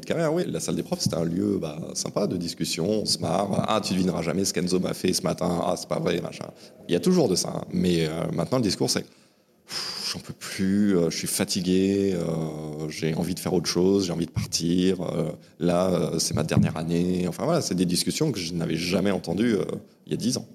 de carrière, oui, la salle des profs, c'était un lieu bah, sympa de discussion, on se marre. Ah, tu devineras jamais ce qu'Enzo m'a fait ce matin. Ah, c'est pas vrai, machin. Il y a toujours de ça. hein. Mais euh, maintenant, le discours, c'est j'en peux plus, euh, je suis fatigué, euh, j'ai envie de faire autre chose, j'ai envie de partir. là, c'est ma dernière année. Enfin voilà, c'est des discussions que je n'avais jamais entendues il y a dix ans.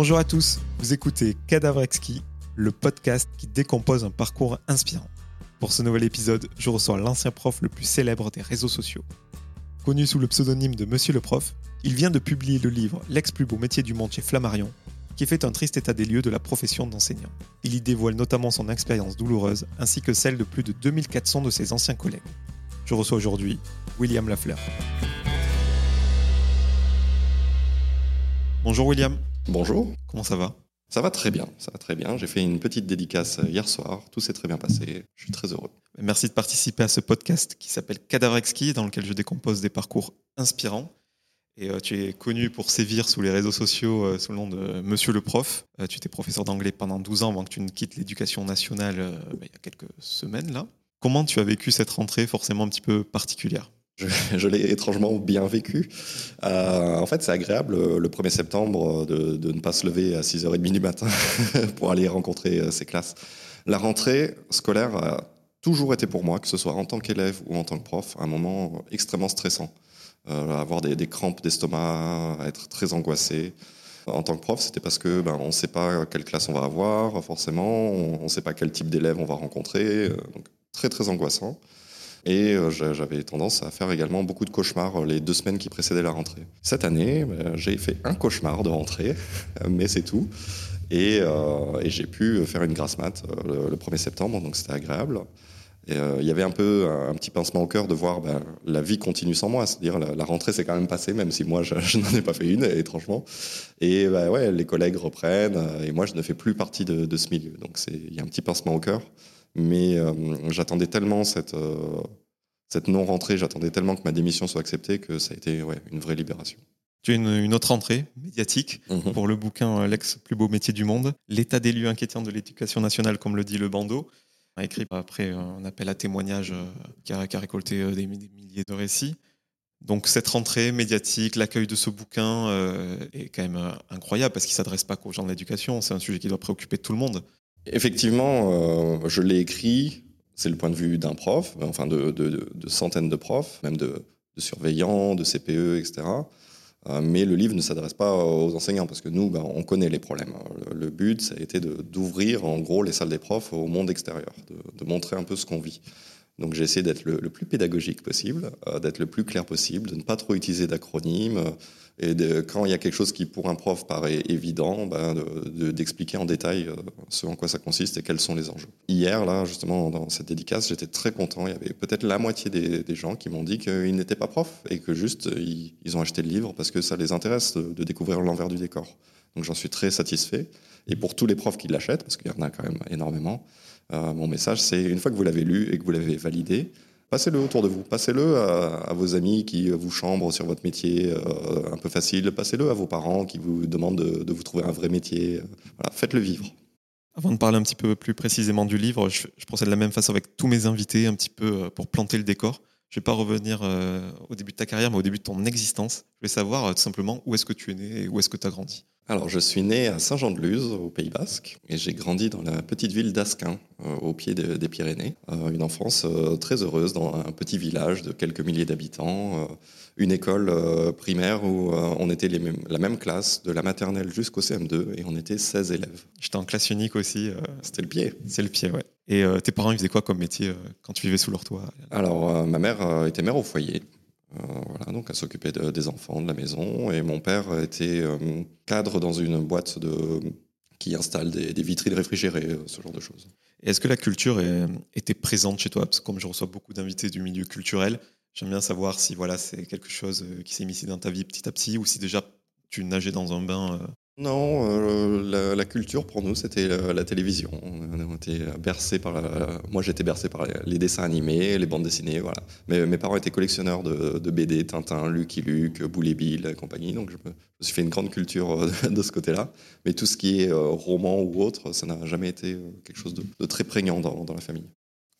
Bonjour à tous, vous écoutez Cadavre Exquis, le podcast qui décompose un parcours inspirant. Pour ce nouvel épisode, je reçois l'ancien prof le plus célèbre des réseaux sociaux. Connu sous le pseudonyme de Monsieur le Prof, il vient de publier le livre L'ex plus beau métier du monde chez Flammarion, qui fait un triste état des lieux de la profession d'enseignant. Il y dévoile notamment son expérience douloureuse ainsi que celle de plus de 2400 de ses anciens collègues. Je reçois aujourd'hui William Lafleur. Bonjour William, Bonjour, comment ça va? Ça va très bien, ça va très bien. J'ai fait une petite dédicace euh, hier soir, tout s'est très bien passé, je suis très heureux. Merci de participer à ce podcast qui s'appelle Cadavre Exquis, dans lequel je décompose des parcours inspirants. Et euh, tu es connu pour sévir sous les réseaux sociaux euh, sous le nom de Monsieur le Prof. Euh, tu étais professeur d'anglais pendant 12 ans avant que tu ne quittes l'éducation nationale bah, il y a quelques semaines là. Comment tu as vécu cette rentrée forcément un petit peu particulière? Je, l'ai étrangement bien vécu. Euh, en fait, c'est agréable euh, le 1er septembre de, de ne pas se lever à 6h30 du matin pour aller rencontrer euh, ses classes. La rentrée scolaire a toujours été pour moi, que ce soit en tant qu'élève ou en tant que prof, un moment extrêmement stressant. Euh, avoir des, crampes d'estomac, être très angoissé. En tant que prof, c'était parce que ben, on ne sait pas quelle classe on va avoir, forcément, on ne sait pas quel type d'élève on va rencontrer, euh, donc très très angoissant. Et euh, j'a- j'avais tendance à faire également beaucoup de cauchemars euh, les deux semaines qui précédaient la rentrée. Cette année, euh, j'ai fait un cauchemar de rentrée, mais c'est tout. Et, j'ai pu faire une grasse mat le, le 1er septembre, donc c'était agréable. Il y avait un peu un, petit pincement au cœur de voir ben, la vie continue sans moi, c'est-à-dire la, la rentrée s'est quand même passée, même si moi je, n'en ai pas fait une, étrangement. Et ben, ouais, les collègues reprennent, et moi je ne fais plus partie de, de ce milieu. Donc il y a un petit pincement au cœur, mais euh, j'attendais tellement cette, euh, cette non-rentrée, j'attendais tellement que ma démission soit acceptée que ça a été ouais, une vraie libération. Tu as une, une autre entrée médiatique Mhm. pour le bouquin euh, L'ex plus beau métier du monde, l'état des lieux inquiétants de l'éducation nationale, comme le dit le bandeau, écrit après un appel à témoignages qui, a, qui a récolté des, des milliers de récits. Donc cette rentrée médiatique, l'accueil de ce bouquin euh, est quand même incroyable parce qu'il s'adresse pas qu'aux gens de l'éducation, c'est un sujet qui doit préoccuper tout le monde. Effectivement, euh, je l'ai écrit, c'est le point de vue d'un prof, enfin de, centaines de profs, même de, surveillants, de CPE, etc. Euh, mais le livre ne s'adresse pas aux enseignants parce que nous, ben, on connaît les problèmes. Le, le but, ça a été d'ouvrir en gros les salles des profs au monde extérieur, de montrer un peu ce qu'on vit. Donc j'ai essayé d'être le, plus pédagogique possible, euh, d'être le plus clair possible, de ne pas trop utiliser d'acronymes, euh, et de, quand il y a quelque chose qui pour un prof paraît évident, ben, de- de- d'expliquer en détail euh, ce en quoi ça consiste et quels sont les enjeux. Hier, là, justement, dans cette dédicace, j'étais très content. Il y avait peut-être la moitié des, des gens qui m'ont dit qu'ils n'étaient pas profs et que juste ils, ont acheté le livre parce que ça les intéresse de découvrir l'envers du décor. Donc j'en suis très satisfait. Et pour tous les profs qui l'achètent, parce qu'il y en a quand même énormément, euh, mon message, c'est une fois que vous l'avez lu et que vous l'avez validé, passez-le autour de vous. Passez-le à, vos amis qui vous chambrent sur votre métier euh, un peu facile. Passez-le à vos parents qui vous demandent de, vous trouver un vrai métier. Faites-le vivre. Avant de parler un petit peu plus précisément du livre, je, procède de la même façon avec tous mes invités, un petit peu euh, pour planter le décor. Je ne vais pas revenir euh, au début de ta carrière, mais au début de ton existence. Je vais savoir euh, tout simplement où est-ce que tu es né et où est-ce que tu as grandi? Alors, je suis né à Saint-Jean-de-Luz, au Pays Basque, et j'ai grandi dans la petite ville d'Asquin, euh, au pied de- des Pyrénées. Euh, une enfance euh, très heureuse dans un petit village de quelques milliers d'habitants, une école primaire où on était les mêmes- la même classe, de la maternelle jusqu'au CM2, et on était 16 élèves. J'étais en classe unique aussi, C'était le pied. c'est le pied, ouais. Et tes parents, ils faisaient quoi comme métier quand tu vivais sous leur toit? Alors, ma mère était mère au foyer. Euh, voilà, donc s'occupait de- des enfants de la maison. Et mon père était euh, cadre dans une boîte qui installe des, des vitrines réfrigérées, euh, ce genre de choses. Est-ce que la culture était présente chez toi? Parce que comme je reçois beaucoup d'invités du milieu culturel, j'aime bien savoir si voilà, c'est quelque chose qui s'est mis dans ta vie petit à petit ou si déjà tu nageais dans un bain. Euh, Non, euh, la, culture pour nous, c'était la, télévision. On était bercé par moi, j'étais bercé par les, dessins animés, les bandes dessinées, voilà. Mais mes parents étaient collectionneurs de, BD, Tintin, Lucky Luke, Boule Bill et compagnie, donc je me, suis fait une grande culture de ce côté-là. Mais tout ce qui est roman ou autre, ça n'a jamais été quelque chose de, très prégnant dans la famille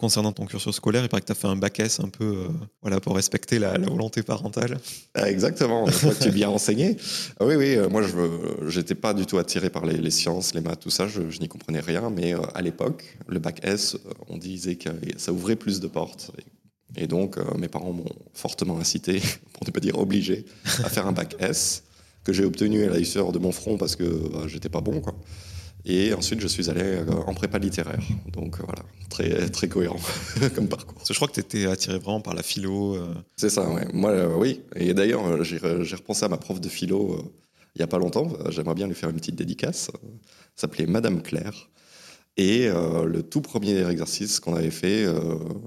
concernant ton cursus scolaire, il paraît que tu as fait un bac S un peu euh, voilà, pour respecter la, volonté parentale. Ah, exactement, tu es bien enseigné. Ah oui, oui, euh, moi je n'étais pas du tout attiré par les, sciences, les maths, tout ça, je, n'y comprenais rien, mais euh, à l'époque, le bac S, on disait que ça ouvrait plus de portes. Et, donc, mes parents m'ont fortement incité, pour ne pas dire obligé, à faire un bac S que j'ai obtenu à la de mon front parce que bah, j'étais pas bon. Quoi. Et ensuite, je suis allé euh, en prépa littéraire. Donc euh, voilà, très, très cohérent comme parcours. Je crois que tu étais attiré vraiment par la philo. Euh. C'est ça, ouais. Moi, oui. Et d'ailleurs, j'ai repensé à ma prof de philo il n'y a pas longtemps. J'aimerais bien lui faire une petite dédicace. Ça s'appelait Madame Claire. Et euh, le tout premier exercice qu'on avait fait, euh,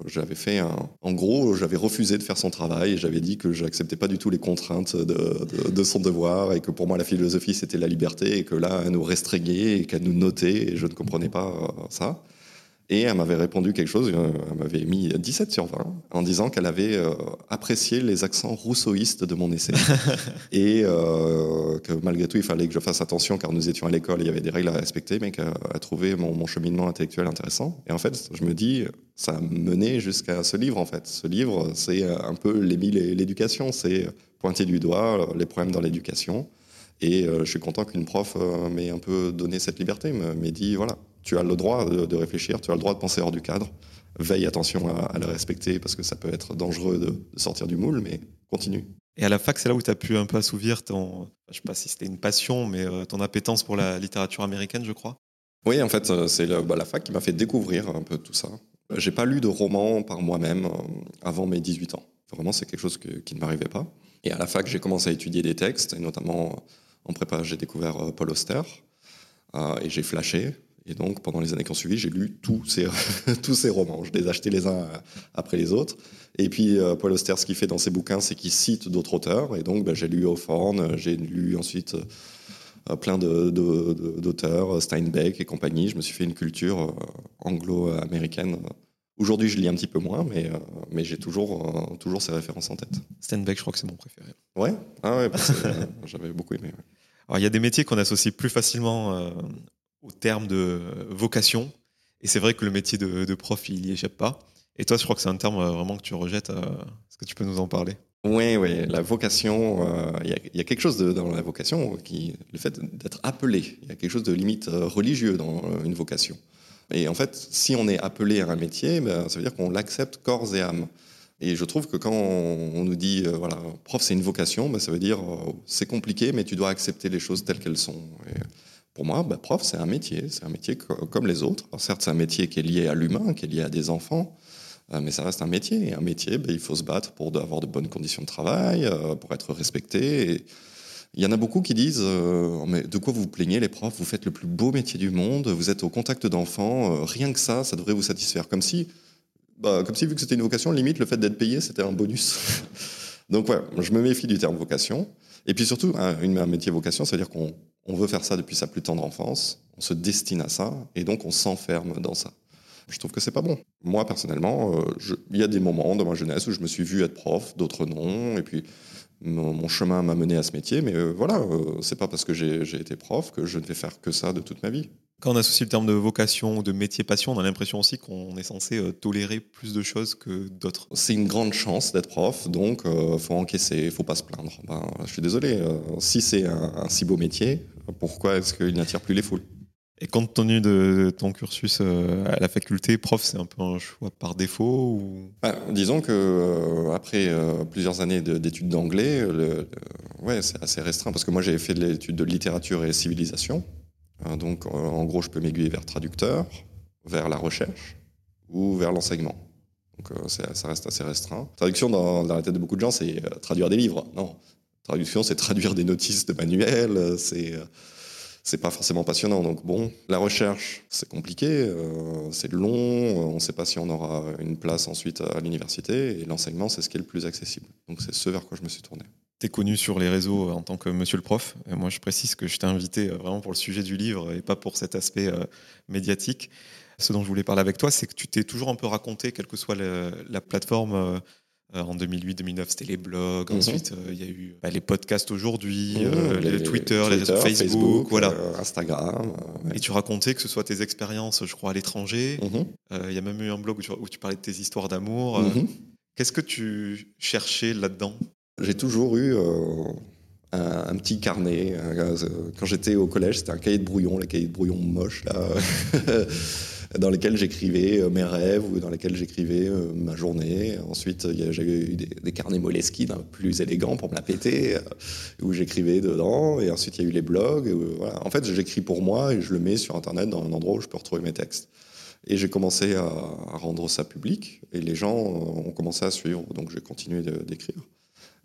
j'avais fait un... En gros, j'avais refusé de faire son travail et j'avais dit que j'acceptais pas du tout les contraintes de, de, son devoir et que pour moi la philosophie c'était la liberté et que là elle nous restreignait et qu'elle nous notait et je ne comprenais pas euh, ça. Et elle m'avait répondu quelque chose, euh, elle m'avait mis 17 sur 20 en disant qu'elle avait euh, apprécié les accents rousseauistes de mon essai. et euh, que malgré tout, il fallait que je fasse attention car nous étions à l'école, il y avait des règles à respecter, mais qu'elle a trouvé mon, cheminement intellectuel intéressant. Et en fait, je me dis, ça a mené jusqu'à ce livre en fait. Ce livre, c'est un peu l'Émile et l'éducation, c'est pointer du doigt les problèmes dans l'éducation. Et je suis content qu'une prof m'ait un peu donné cette liberté, m'ait dit, voilà, tu as le droit de, réfléchir, tu as le droit de penser hors du cadre. Veille attention à, le respecter parce que ça peut être dangereux de, sortir du moule, mais continue. Et à la fac, c'est là où tu as pu un peu assouvir ton, je sais pas si c'était une passion, mais euh, ton appétence pour la littérature américaine, je crois. Oui, en fait, euh, c'est bah, la fac qui m'a fait découvrir un peu tout ça. J'ai pas lu de roman par moi-même euh, avant mes 18 ans. Vraiment, c'est quelque chose qui ne m'arrivait pas. Et à la fac, j'ai commencé à étudier des textes, et notamment en prépa, j'ai découvert Paul Auster, et j'ai flashé. Et donc, pendant les années qui ont suivi, j'ai lu tous ces, tous ces romans. Je les ai achetés les uns après les autres. Et puis, euh, Paul Auster, ce qu'il fait dans ses bouquins, c'est qu'il cite d'autres auteurs. Et donc, ben, j'ai lu Hawthorne, j'ai lu ensuite euh, plein d'auteurs, Steinbeck et compagnie. Je me suis fait une culture euh, anglo-américaine. Aujourd'hui, je lis un petit peu moins, mais, mais j'ai toujours, toujours ces références en tête. Steinbeck, je crois que c'est mon préféré. Ouais, ah ouais j'avais beaucoup aimé. Alors, il y a des métiers qu'on associe plus facilement au terme de vocation. Et c'est vrai que le métier de, prof, il n'y échappe pas. Et toi, je crois que c'est un terme euh, vraiment que tu rejettes. Euh, est-ce que tu peux nous en parler? Oui, oui. La vocation, euh, il y, a quelque chose dans la vocation, qui, le fait d'être appelé. Il y a quelque chose de limite religieux dans une vocation. Et en fait, si on est appelé à un métier, ben, ça veut dire qu'on l'accepte corps et âme. Et je trouve que quand on, nous dit, voilà, prof, c'est une vocation, ben, ça veut dire, c'est compliqué, mais tu dois accepter les choses telles qu'elles sont. Pour moi, bah, prof, c'est un métier, c'est un métier comme les autres. certes, c'est un métier qui est lié à l'humain, qui est lié à des enfants, euh, mais ça reste un métier. Et un métier, bah, il faut se battre pour avoir de bonnes conditions de travail, euh, pour être respecté. il y en a beaucoup qui disent euh, mais de quoi vous vous plaignez les profs? Vous faites le plus beau métier du monde, vous êtes au contact d'enfants, rien que ça, ça devrait vous satisfaire. Comme si, bah, comme si vu que c'était une vocation, limite le fait d'être payé, c'était un bonus. Donc ouais, je me méfie du terme vocation. Et puis surtout, un, métier vocation, c'est-à-dire qu'on on veut faire ça depuis sa plus tendre enfance, on se destine à ça, et donc on s'enferme dans ça. Je trouve que c'est pas bon. Moi, personnellement, euh, il y a des moments dans ma jeunesse où je me suis vu être prof, d'autres non, et puis mon, chemin m'a mené à ce métier, mais euh, voilà, euh, c'est pas parce que j'ai été prof que je ne vais faire que ça de toute ma vie. Quand on associe le terme de vocation ou de métier passion, on a l'impression aussi qu'on est censé tolérer plus de choses que d'autres. C'est une grande chance d'être prof, donc il faut encaisser, il faut pas se plaindre. Ben, je suis désolé, si c'est un, si beau métier, pourquoi est-ce qu'il n'attire plus les foules? Et compte tenu de ton cursus euh, à la faculté, prof, c'est un peu un choix par défaut ou... Bah, disons que euh, après euh, plusieurs années d'études d'anglais, ouais, c'est assez restreint parce que moi j'ai fait de l'étude de littérature et civilisation. Hein, donc en gros, je peux m'aiguiller vers traducteur, vers la recherche ou vers l'enseignement. Donc ça reste assez restreint. Traduction dans, la tête de beaucoup de gens, c'est traduire des livres. Non, Traduction, c'est traduire des notices de manuels, c'est c'est pas forcément passionnant. Donc bon, la recherche, c'est compliqué, euh, c'est long, on ne sait pas si on aura une place ensuite à l'université, et l'enseignement, c'est ce qui est le plus accessible. Donc c'est ce vers quoi je me suis tourné. Tu es connu sur les réseaux en tant que monsieur le prof. Et moi, je précise que je t'ai invité vraiment pour le sujet du livre et pas pour cet aspect médiatique. Ce dont je voulais parler avec toi, c'est que tu t'es toujours un peu raconté, quelle que soit la plateforme euh, en 2008-2009, c'était les blogs. Mhm. Ensuite, euh, il y a eu bah, les podcasts aujourd'hui, mhm. euh, les, Twitter, les Facebook, voilà. Instagram. Et tu racontais que ce soit tes expériences, je crois, à l'étranger. Mhm. Il y a même eu un blog où tu, parlais de tes histoires d'amour. Qu'est-ce que tu cherchais là-dedans? J'ai toujours eu un, petit carnet. Quand j'étais au collège, c'était un cahier de brouillon, les cahiers de brouillon moches, dans lesquels j'écrivais euh, mes rêves ou dans lesquels j'écrivais euh, ma journée. Ensuite, j'avais eu des, carnets Moleskine un plus élégants pour me la péter, euh, où j'écrivais dedans. Et ensuite, il y a eu les blogs. En fait, j'écris pour moi et je le mets sur Internet dans un endroit où je peux retrouver mes textes. Et j'ai commencé à, rendre ça public et les gens ont commencé à suivre. Donc, j'ai continué d'écrire.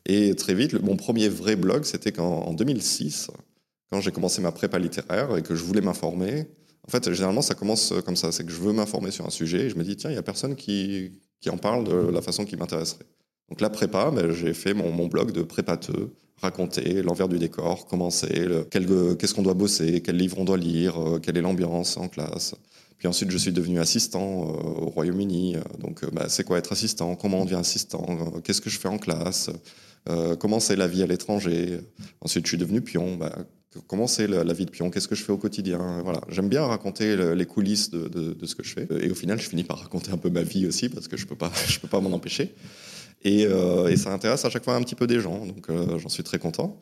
Et très vite, mon premier vrai blog, c'était qu'en 2006, quand j'ai commencé ma prépa littéraire et que je voulais m'informer, en fait, généralement, ça commence comme ça. C'est que je veux m'informer sur un sujet et je me dis, tiens, il n'y a personne qui, qui, en parle de la façon qui m'intéresserait. Donc la prépa, ben, j'ai fait mon, blog de prépateux, raconter l'envers du décor, comment c'est, qu'est-ce qu'on doit bosser, quel livre on doit lire, euh, quelle est l'ambiance en classe. Puis ensuite, je suis devenu assistant euh, au Royaume-Uni. Donc, ben, c'est quoi être assistant? Comment on devient assistant? Qu'est-ce que je fais en classe? Comment c'est la vie à l'étranger? Ensuite, je suis devenu pion. Ben, comment c'est la, vie de pion, qu'est-ce que je fais au quotidien? Voilà, j'aime bien raconter les coulisses de, ce que je fais. Et au final, je finis par raconter un peu ma vie aussi parce que je peux pas, je peux pas m'en empêcher. Et, euh, ça intéresse à chaque fois un petit peu des gens, donc euh, j'en suis très content.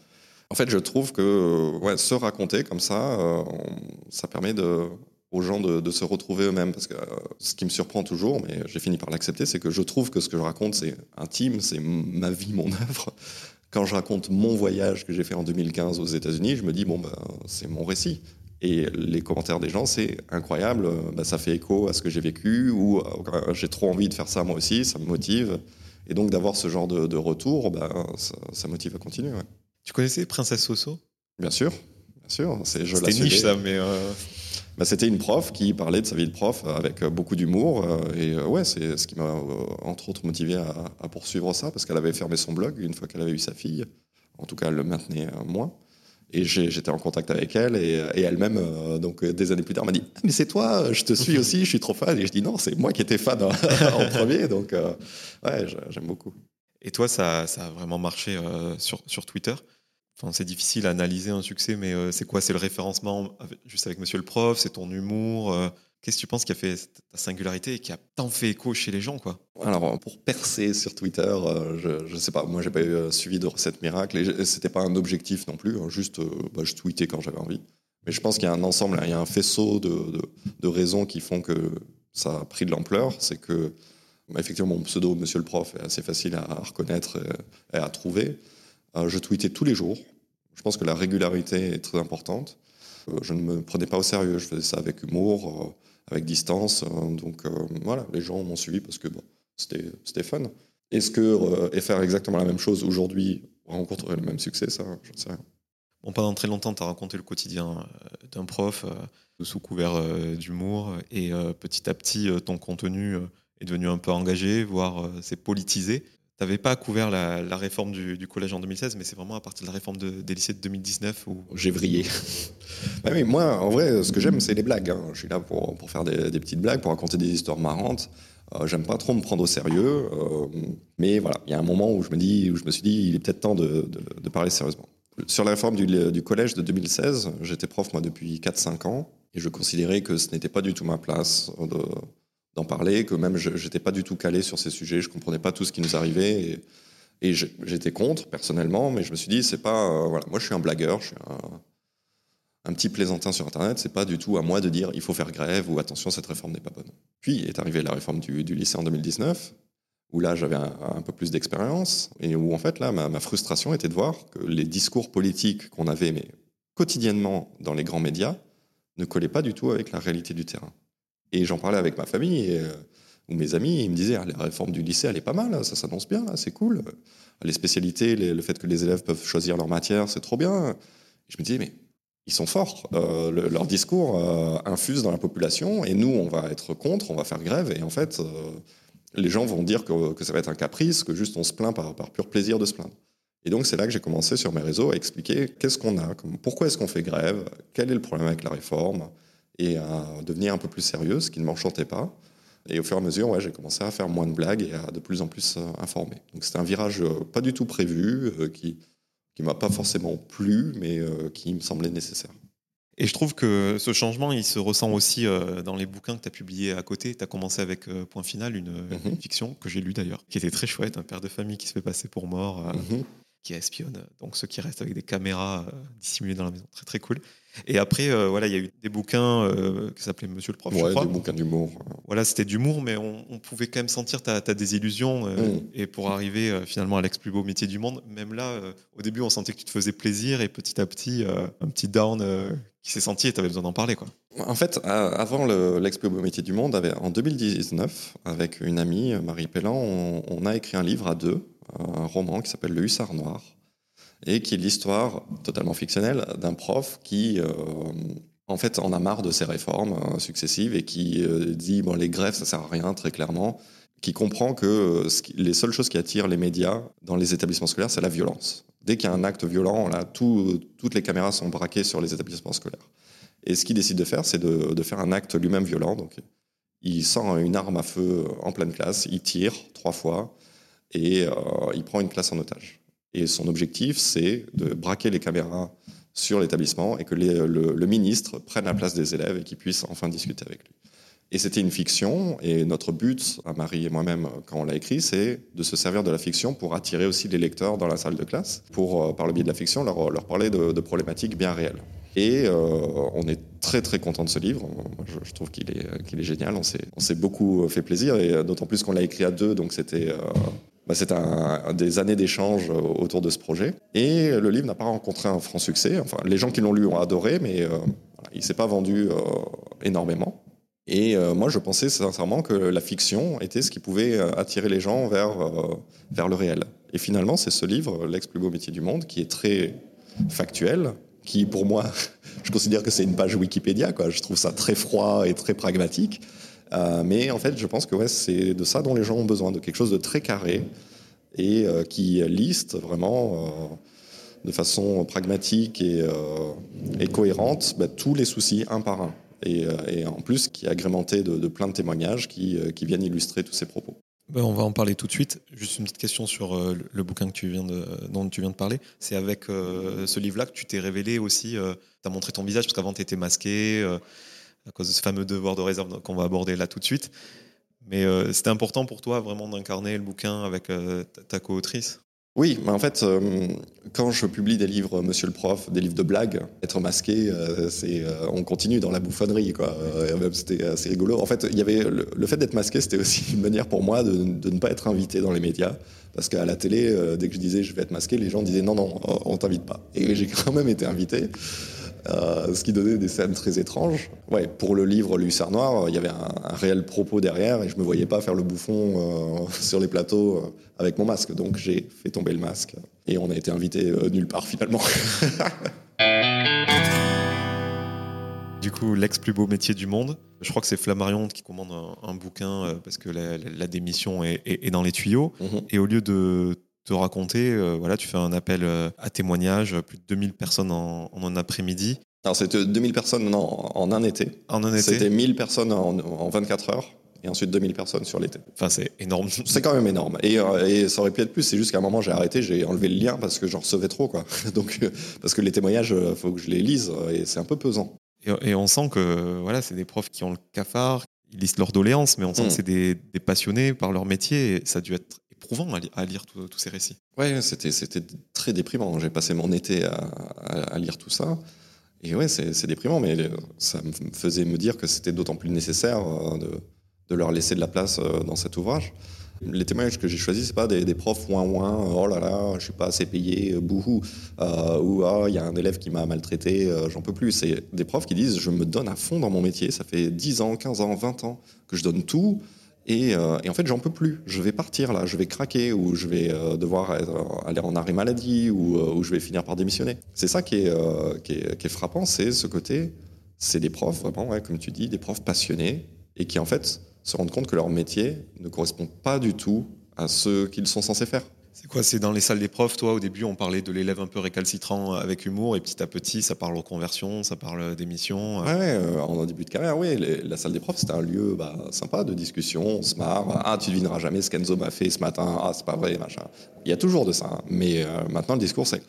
En fait, je trouve que se raconter comme ça, euh, ça permet de, aux gens de, se retrouver eux-mêmes. Parce que ce qui me surprend toujours, mais j'ai fini par l'accepter, c'est que je trouve que ce que je raconte, c'est intime, c'est ma vie, mon œuvre quand je raconte mon voyage que j'ai fait en 2015 aux États-Unis, je me dis, bon, bah, c'est mon récit. Et les commentaires des gens, c'est incroyable, bah, ça fait écho à ce que j'ai vécu, ou euh, j'ai trop envie de faire ça moi aussi, ça me motive. Et donc d'avoir ce genre de, retour, bah, ça, motive à continuer. Tu connaissais Princesse Soso? Bien sûr, bien sûr. C'est niche ça, mais... Euh, bah, c'était une prof qui parlait de sa vie de prof avec euh, beaucoup d'humour. Euh, et euh, ouais, c'est ce qui m'a entre autres motivé à, poursuivre ça, parce qu'elle avait fermé son blog une fois qu'elle avait eu sa fille. En tout cas, elle le maintenait moins. Et j'étais en contact avec elle et, elle-même, donc des années plus tard, m'a dit ah, Mais c'est toi, je te suis aussi, je suis trop fan. Et je dis Non, c'est moi qui étais fan en, premier. Donc, ouais, j'aime beaucoup. Et toi, ça, ça, a vraiment marché sur, sur Twitter? C'est difficile à analyser un succès, mais euh, c'est quoi? C'est le référencement juste avec Monsieur le Prof? C'est ton humour euh, Qu'est-ce que tu penses qui a fait ta singularité et qui a tant fait écho chez les gens quoi? Alors, pour percer sur Twitter, euh, je ne sais pas. Moi, j'ai pas eu suivi de recette miracle et c'était pas un objectif non plus. Hein, juste, bah, je tweetais quand j'avais envie. Mais je pense qu'il y a un ensemble, il y a un faisceau de, de, raisons qui font que ça a pris de l'ampleur. C'est que, effectivement, mon pseudo, Monsieur le Prof, est assez facile à reconnaître et à trouver. Euh, je tweetais tous les jours. Je pense que la régularité est très importante. Euh, je ne me prenais pas au sérieux. Je faisais ça avec humour, euh, avec distance. donc voilà, les gens m'ont suivi parce que c'était fun. Est-ce que et faire exactement la même chose aujourd'hui rencontrerait le même succès Ça, je ne sais rien. Bon, pendant très longtemps, tu as raconté le quotidien d'un prof sous couvert d'humour et petit à petit, ton contenu est devenu un peu engagé, voire c'est politisé. Tu n'avais pas couvert la, réforme du, collège en 2016, mais c'est vraiment à partir de la réforme des lycées de 2019 où j'ai vrillé. bah oui, moi, en vrai, ce que j'aime, c'est les blagues. Hein. Je suis là pour, pour faire des, petites blagues, pour raconter des histoires marrantes. Euh, j'aime pas trop me prendre au sérieux, euh, mais voilà, il y a un moment où je me dis, où je me suis dit, il est peut-être temps de, de, parler sérieusement. Sur la réforme du, du collège de 2016, j'étais prof moi depuis 4-5 ans, et je considérais que ce n'était pas du tout ma place de d'en parler, que même je n'étais pas du tout calé sur ces sujets, je comprenais pas tout ce qui nous arrivait. Et, j'étais contre, personnellement, mais je me suis dit, c'est pas. Euh, voilà, moi, je suis un blagueur, je suis un, petit plaisantin sur Internet, c'est pas du tout à moi de dire il faut faire grève ou attention, cette réforme n'est pas bonne. Puis est arrivée la réforme du, lycée en 2019, où là, j'avais un, peu plus d'expérience, et où en fait, là, ma, ma, frustration était de voir que les discours politiques qu'on avait mais, quotidiennement dans les grands médias ne collaient pas du tout avec la réalité du terrain. Et j'en parlais avec ma famille euh, ou mes amis, ils me disaient ah, la réforme du lycée, elle est pas mal, ça s'annonce bien, c'est cool. Les spécialités, le fait que les élèves peuvent choisir leur matière, c'est trop bien. je me disais, mais ils sont forts. Euh, leur discours euh, infuse dans la population et nous, on va être contre, on va faire grève. Et en fait, les gens vont dire que, ça va être un caprice, que juste on se plaint par pur plaisir de se plaindre. Et donc c'est là que j'ai commencé sur mes réseaux à expliquer qu'est-ce qu'on a, pourquoi est-ce qu'on fait grève, quel est le problème avec la réforme, et à devenir un peu plus sérieux, ce qui ne m'enchantait pas. Et au fur et à mesure, ouais, j'ai commencé à faire moins de blagues et à de plus en plus euh, informer. Donc c'était un virage euh, pas du tout prévu, euh, qui qui m'a pas forcément plu, mais qui me semblait nécessaire. Et je trouve que ce changement, il se ressent aussi dans les bouquins que tu as publiés à côté. Tu as commencé avec Point Final, une, mhm. fiction que j'ai lue d'ailleurs, qui était très chouette, un père de famille qui se fait passer pour mort, mhm. qui espionne donc ceux qui restent avec des caméras dissimulées dans la maison. Très très cool. Et après, euh, voilà, il y a eu des bouquins euh, qui s'appelaient Monsieur le prof. Ouais, je crois. des bouquins d'humour. Voilà, c'était d'humour, mais on, pouvait quand même sentir ta, ta désillusion. Euh, mm. Et pour arriver finalement à l'ex plus beau métier du monde, même là, au début, on sentait que tu te faisais plaisir et petit à petit, un petit down qui s'est senti et tu avais besoin d'en parler. Quoi. En fait, avant l'ex plus beau métier du monde, en 2019, avec une amie, Marie Pellan, on, on a écrit un livre à deux, un roman qui s'appelle Le Hussard Noir et qui est l'histoire totalement fictionnelle d'un prof qui, euh, en fait, en a marre de ces réformes euh, successives et qui euh, dit bon, les grèves, ça sert à rien, très clairement, qui comprend que les seules choses qui attirent les médias dans les établissements scolaires, c'est la violence. Dès qu'il y a un acte violent, toutes les caméras sont braquées sur les établissements scolaires. Et ce qu'il décide de faire, c'est de, de, faire un acte lui-même violent. Donc, il sort une arme à feu en pleine classe, il tire trois fois et il prend une classe en otage. Et son objectif, c'est de braquer les caméras sur l'établissement et que le, ministre prenne la place des élèves et qu'ils puissent enfin discuter avec lui. Et c'était une fiction, et notre but, à Marie et moi-même, quand on l'a écrit, c'est de se servir de la fiction pour attirer aussi les lecteurs dans la salle de classe, pour, euh, par le biais de la fiction, leur, parler de, problématiques bien réelles. Et euh, on est très très content de ce livre. je, trouve qu'il est, qu'il est génial. On s'est beaucoup fait plaisir, et d'autant plus qu'on l'a écrit à deux, donc c'était euh, bah, c'est un, des années d'échange autour de ce projet. Et le livre n'a pas rencontré un franc succès. Enfin, les gens qui l'ont lu ont adoré, mais euh, il ne s'est pas vendu euh, énormément. Et euh, moi, je pensais sincèrement que la fiction était ce qui pouvait attirer les gens vers, vers le réel. Et finalement, c'est ce livre, L'ex plus beau métier du monde, qui est très factuel, qui pour moi, je considère que c'est une page Wikipédia. Je trouve ça très froid et très pragmatique. Euh, mais en fait, je pense que ouais, c'est de ça dont les gens ont besoin, de quelque chose de très carré et euh, qui liste vraiment euh, de façon pragmatique et, cohérente bah, tous les soucis un par un. Et, en plus, qui est agrémenté de, plein de témoignages qui, viennent illustrer tous ces propos. Ben, on va en parler tout de suite. Juste une petite question sur le bouquin dont tu viens de parler. C'est avec ce livre-là que tu t'es révélé aussi, tu as montré ton visage, parce qu'avant tu étais masqué à cause de ce fameux devoir de réserve qu'on va aborder là tout de suite. Mais euh, c'était important pour toi vraiment d'incarner le bouquin avec euh, ta, co-autrice? Oui, mais en fait, euh, quand je publie des livres, Monsieur le Prof, des livres de blagues, être masqué, c'est, on continue dans la bouffonnerie, quoi. c'était assez rigolo. En fait, y avait le, fait d'être masqué, c'était aussi une manière pour moi de, de, ne pas être invité dans les médias, parce qu'à la télé, dès que je disais je vais être masqué, les gens disaient non, non, on t'invite pas. Et j'ai quand même été invité. Euh, ce qui donnait des scènes très étranges. Ouais, pour le livre Le Noir, il y avait un, réel propos derrière et je me voyais pas faire le bouffon euh, sur les plateaux euh, avec mon masque. Donc j'ai fait tomber le masque et on a été invité nulle part finalement. du coup, l'ex plus beau métier du monde. Je crois que c'est Flammarion qui commande un, bouquin parce que la, démission est, dans les tuyaux. Mhm. Et au lieu de te raconter. Euh, voilà, tu fais un appel euh, à témoignage, plus de 2000 personnes en, un après-midi. Alors, c'était 2000 personnes en un été. En un été C'était 1000 personnes en, 24 heures et ensuite 2000 personnes sur l'été. Enfin, c'est énorme. C'est quand même énorme. Et, euh, et, ça aurait pu être plus. C'est juste qu'à un moment, j'ai arrêté, j'ai enlevé le lien parce que j'en recevais trop. Quoi. Donc, parce que les témoignages, il faut que je les lise et c'est un peu pesant. Et, on sent que voilà, c'est des profs qui ont le cafard, ils lisent leurs doléances, mais on sent que hmm. c'est des, des, passionnés par leur métier et ça a dû être éprouvant à, lire tous ces récits. Ouais, c'était très déprimant. J'ai passé mon été à, lire tout ça. Et ouais, c'est déprimant, mais ça me faisait me dire que c'était d'autant plus nécessaire euh, de, leur laisser de la place euh, dans cet ouvrage. Les témoignages que j'ai choisis, c'est pas des, profs ouin ouin, oh là là, je suis pas assez payé, bouhou, euh, ou ah, il y a un élève qui m'a maltraité, j'en peux plus. C'est des profs qui disent je me donne à fond dans mon métier, ça fait 10 ans, 15 ans, 20 ans que je donne tout, euh, et, en fait, j'en peux plus. Je vais partir là, je vais craquer, ou je vais euh, devoir aller en arrêt maladie, ou, euh, je vais finir par démissionner. C'est ça qui est, frappant, c'est ce côté, c'est des profs, vraiment, comme tu dis, des profs passionnés, et qui en fait se rendent compte que leur métier ne correspond pas du tout à ce qu'ils sont censés faire. C'est quoi C'est dans les salles des profs, toi, au début, on parlait de l'élève un peu récalcitrant avec humour, et petit à petit, ça parle reconversion, ça parle d'émission. Ouais, ouais, en début de carrière, oui. la salle des profs, c'était un lieu bah, sympa de discussion, on se marre. Ah, tu devineras jamais ce qu'Enzo m'a fait ce matin. Ah, c'est pas vrai, machin. Il y a toujours de ça. Hein. Mais maintenant, le discours, c'est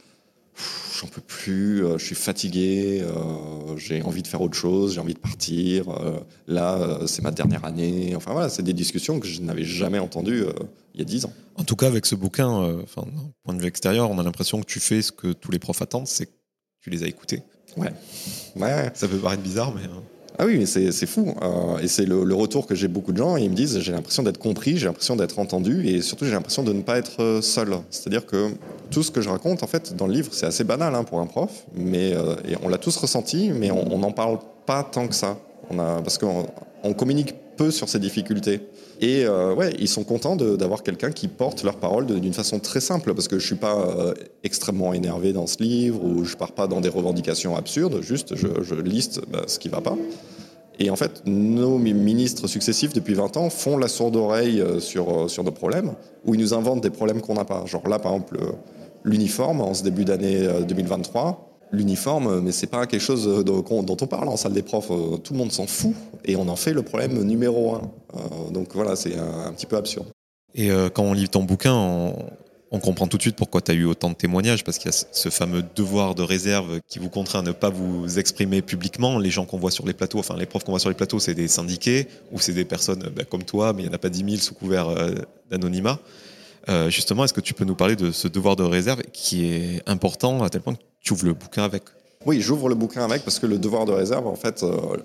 j'en peux plus, euh, je suis fatigué, euh, j'ai envie de faire autre chose, j'ai envie de partir. Euh, là, c'est ma dernière année. Enfin voilà, c'est des discussions que je n'avais jamais entendues il y a dix ans. En tout cas, avec ce bouquin, enfin, d'un point de vue extérieur, on a l'impression que tu fais ce que tous les profs attendent, c'est que tu les as écoutés. Ouais. ouais. Ça peut paraître bizarre, mais. Ah oui, mais c'est fou. Euh, et c'est le, retour que j'ai beaucoup de gens. ils me disent j'ai l'impression d'être compris, j'ai l'impression d'être entendu, et surtout j'ai l'impression de ne pas être euh, seul. C'est-à-dire que tout ce que je raconte, en fait, dans le livre, c'est assez banal hein, pour un prof, mais euh, on l'a tous ressenti, mais on n'en parle pas tant que ça. Parce qu'on communique peu sur ces difficultés. Et euh, ouais, ils sont contents d'avoir quelqu'un qui porte leurs paroles d'une façon très simple, parce que je suis pas euh, extrêmement énervé dans ce livre, ou je pars pas dans des revendications absurdes, juste je, liste bah, ce qui va pas. Et en fait, nos ministres successifs depuis 20 ans font la sourde oreille euh, sur, sur nos problèmes, où ils nous inventent des problèmes qu'on n'a pas. Genre là, par exemple, l'uniforme en ce début d'année 2023 l'uniforme, mais c'est pas quelque chose dont on parle en salle des profs. Euh, tout le monde s'en fout et on en fait le problème numéro un. Euh, donc voilà, c'est un, petit peu absurde. Et euh, quand on lit ton bouquin, on, comprend tout de suite pourquoi tu as eu autant de témoignages, parce qu'il y a ce fameux devoir de réserve qui vous contraint à ne pas vous exprimer publiquement. Les gens qu'on voit sur les plateaux, enfin les profs qu'on voit sur les plateaux, c'est des syndiqués ou c'est des personnes bah, comme toi, mais il n'y en a pas 10 000 sous couvert d'anonymat. justement, est-ce que tu peux nous parler de ce devoir de réserve qui est important à tel point que tu ouvres le bouquin avec Oui, j'ouvre le bouquin avec parce que le devoir de réserve, en fait, euh,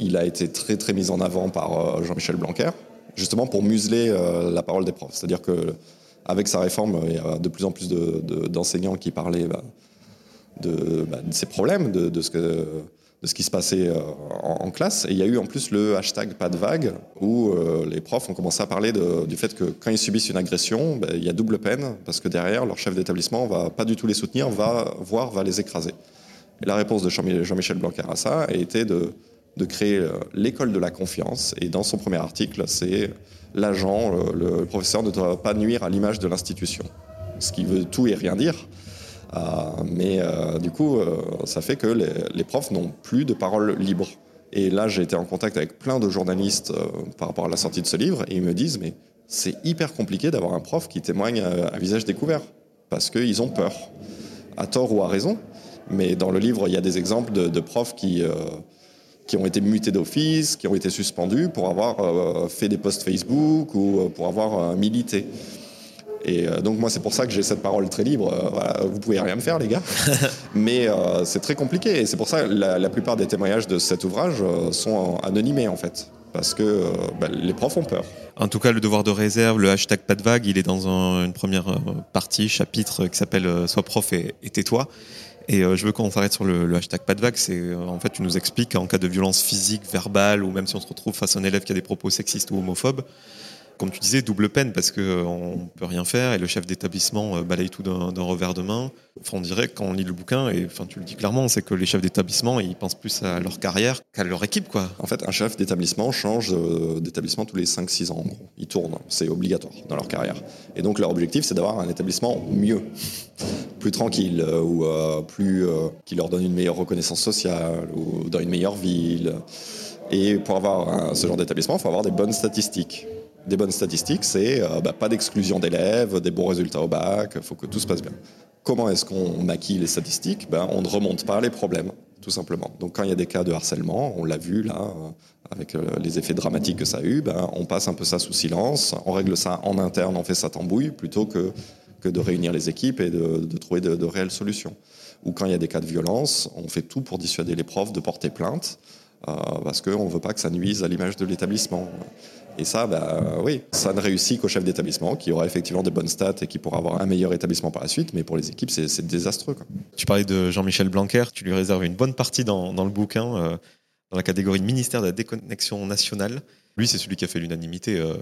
il a été très très mis en avant par euh, Jean-Michel Blanquer, justement pour museler euh, la parole des profs. C'est-à-dire que avec sa réforme, il y a de plus en plus d'enseignants qui parlaient bah, de, bah, de, ces problèmes, de, de ce que de ce qui se passait en, classe. Et il y a eu en plus le hashtag pas de vague, où les profs ont commencé à parler du fait que quand ils subissent une agression, ben, il y a double peine, parce que derrière, leur chef d'établissement va pas du tout les soutenir, va voir, va les écraser. Et la réponse de Jean-Michel Blanquer à ça a été de, créer l'école de la confiance. Et dans son premier article, c'est l'agent, le professeur ne doit pas nuire à l'image de l'institution. Ce qui veut tout et rien dire. Euh, mais euh, du coup, euh, ça fait que les, profs n'ont plus de parole libre. Et là, j'ai été en contact avec plein de journalistes par rapport à la sortie de ce livre, et ils me disent, mais c'est hyper compliqué d'avoir un prof qui témoigne à, visage découvert, parce qu'ils ont peur, à tort ou à raison. Mais dans le livre, il y a des exemples de, profs qui, qui ont été mutés d'office, qui ont été suspendus pour avoir fait des posts Facebook ou pour avoir milité. Et euh, donc moi c'est pour ça que j'ai cette parole très libre. Euh, voilà, vous pouvez rien me faire les gars, mais euh, c'est très compliqué. Et c'est pour ça que la, plupart des témoignages de cet ouvrage sont anonymés en fait, parce que bah, les profs ont peur. En tout cas, le devoir de réserve, le hashtag pas de vague, il est dans une première partie, chapitre qui s'appelle Sois prof et, tais-toi. Et je veux qu'on s'arrête sur le, hashtag pas de vague. C'est en fait, tu nous expliques en cas de violence physique, verbale, ou même si on se retrouve face à un élève qui a des propos sexistes ou homophobes, comme tu disais, double peine parce qu'on euh, ne peut rien faire et le chef d'établissement euh, balaye tout d'un revers de main. Enfin, on dirait quand on lit le bouquin, et enfin, tu le dis clairement, c'est que les chefs d'établissement, ils pensent plus à leur carrière qu'à leur équipe. Quoi. En fait, un chef d'établissement change euh, d'établissement tous les 5-6 ans, en gros. Ils tournent, c'est obligatoire dans leur carrière. Et donc, leur objectif, c'est d'avoir un établissement mieux, plus tranquille, ou plus, qui leur donne une meilleure reconnaissance sociale, ou dans une meilleure ville. Et pour avoir ce genre d'établissement, il faut avoir des bonnes statistiques des bonnes statistiques, c'est euh, bah, pas d'exclusion d'élèves, des bons résultats au bac, il faut que tout se passe bien. Comment est-ce qu'on maquille les statistiques? Ben, On ne remonte pas les problèmes, tout simplement. Donc quand il y a des cas de harcèlement, on l'a vu là, euh, avec euh, les effets dramatiques que ça a eu, ben, on passe un peu ça sous silence, on règle ça en interne, on fait ça tambouille, plutôt que, de réunir les équipes et de, trouver de, réelles solutions. Ou quand il y a des cas de violence, on fait tout pour dissuader les profs de porter plainte. Parce qu'on ne veut pas que ça nuise à l'image de l'établissement. Et ça, bah, oui, ça ne réussit qu'au chef d'établissement qui aura effectivement des bonnes stats et qui pourra avoir un meilleur établissement par la suite, mais pour les équipes, c'est désastreux. Tu parlais de Jean-Michel Blanquer, tu lui réserves une bonne partie dans, le bouquin, euh, dans la catégorie ministère de la déconnexion nationale. Lui, c'est celui qui a fait l'unanimité euh,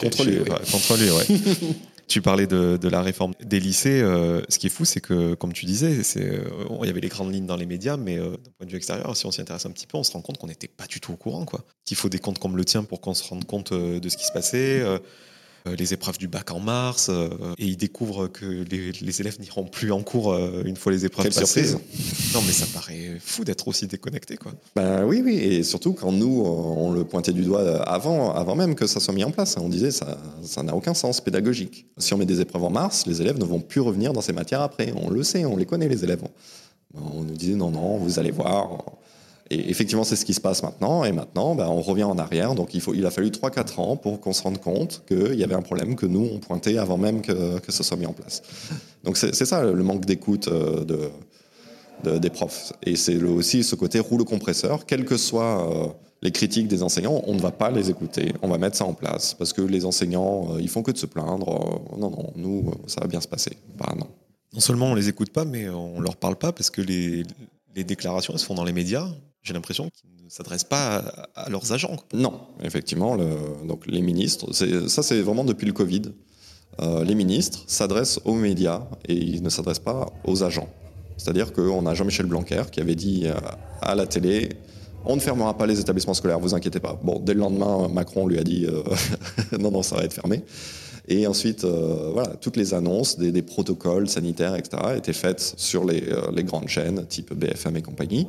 contre, lui, contre lui. Ouais. Tu parlais de, la réforme des lycées. Euh, ce qui est fou, c'est que, comme tu disais, euh, il y avait les grandes lignes dans les médias, mais euh, d'un point de vue extérieur, si on s'y intéresse un petit peu, on se rend compte qu'on n'était pas du tout au courant. Qu'il faut des comptes comme le tien pour qu'on se rende compte de ce qui se passait. Euh, les épreuves du bac en mars, euh, et ils découvrent que les, élèves n'iront plus en cours euh, une fois les épreuves Quelle surprise. Non, mais ça paraît fou d'être aussi déconnecté, quoi. Ben oui, oui, et surtout quand nous, on le pointait du doigt avant, avant même que ça soit mis en place. On disait ça ça n'a aucun sens pédagogique. Si on met des épreuves en mars, les élèves ne vont plus revenir dans ces matières après. On le sait, on les connaît, les élèves. On nous disait non, non, vous allez voir. Et effectivement, c'est ce qui se passe maintenant. Et maintenant, ben, on revient en arrière. Donc, il, a fallu 3-4 ans pour qu'on se rende compte qu'il y avait un problème que nous, on pointait avant même que, que ce soit mis en place. Donc, c'est ça le manque d'écoute euh, de, de, des profs. Et c'est aussi ce côté rouleau compresseur. Quelles que soient euh, les critiques des enseignants, on ne va pas les écouter. On va mettre ça en place. Parce que les enseignants, euh, ils font que de se plaindre. non, non, nous, ça va bien se passer. Bah, non. Non seulement on les écoute pas, mais on leur parle pas parce que les, les déclarations, elles se font dans les médias j'ai l'impression qu'ils ne s'adressent pas à, leurs agents. Non, effectivement, donc les ministres, ça c'est vraiment depuis le Covid. Euh, les ministres s'adressent aux médias et ils ne s'adressent pas aux agents. C'est-à-dire qu'on a Jean-Michel Blanquer qui avait dit à la télé on ne fermera pas les établissements scolaires, vous inquiétez pas. Bon, dès le lendemain, Macron lui a dit euh, non, non, ça va être fermé. Et ensuite, euh, voilà, toutes les annonces des, protocoles sanitaires, etc., étaient faites sur les, euh, les grandes chaînes, type BFM et compagnie.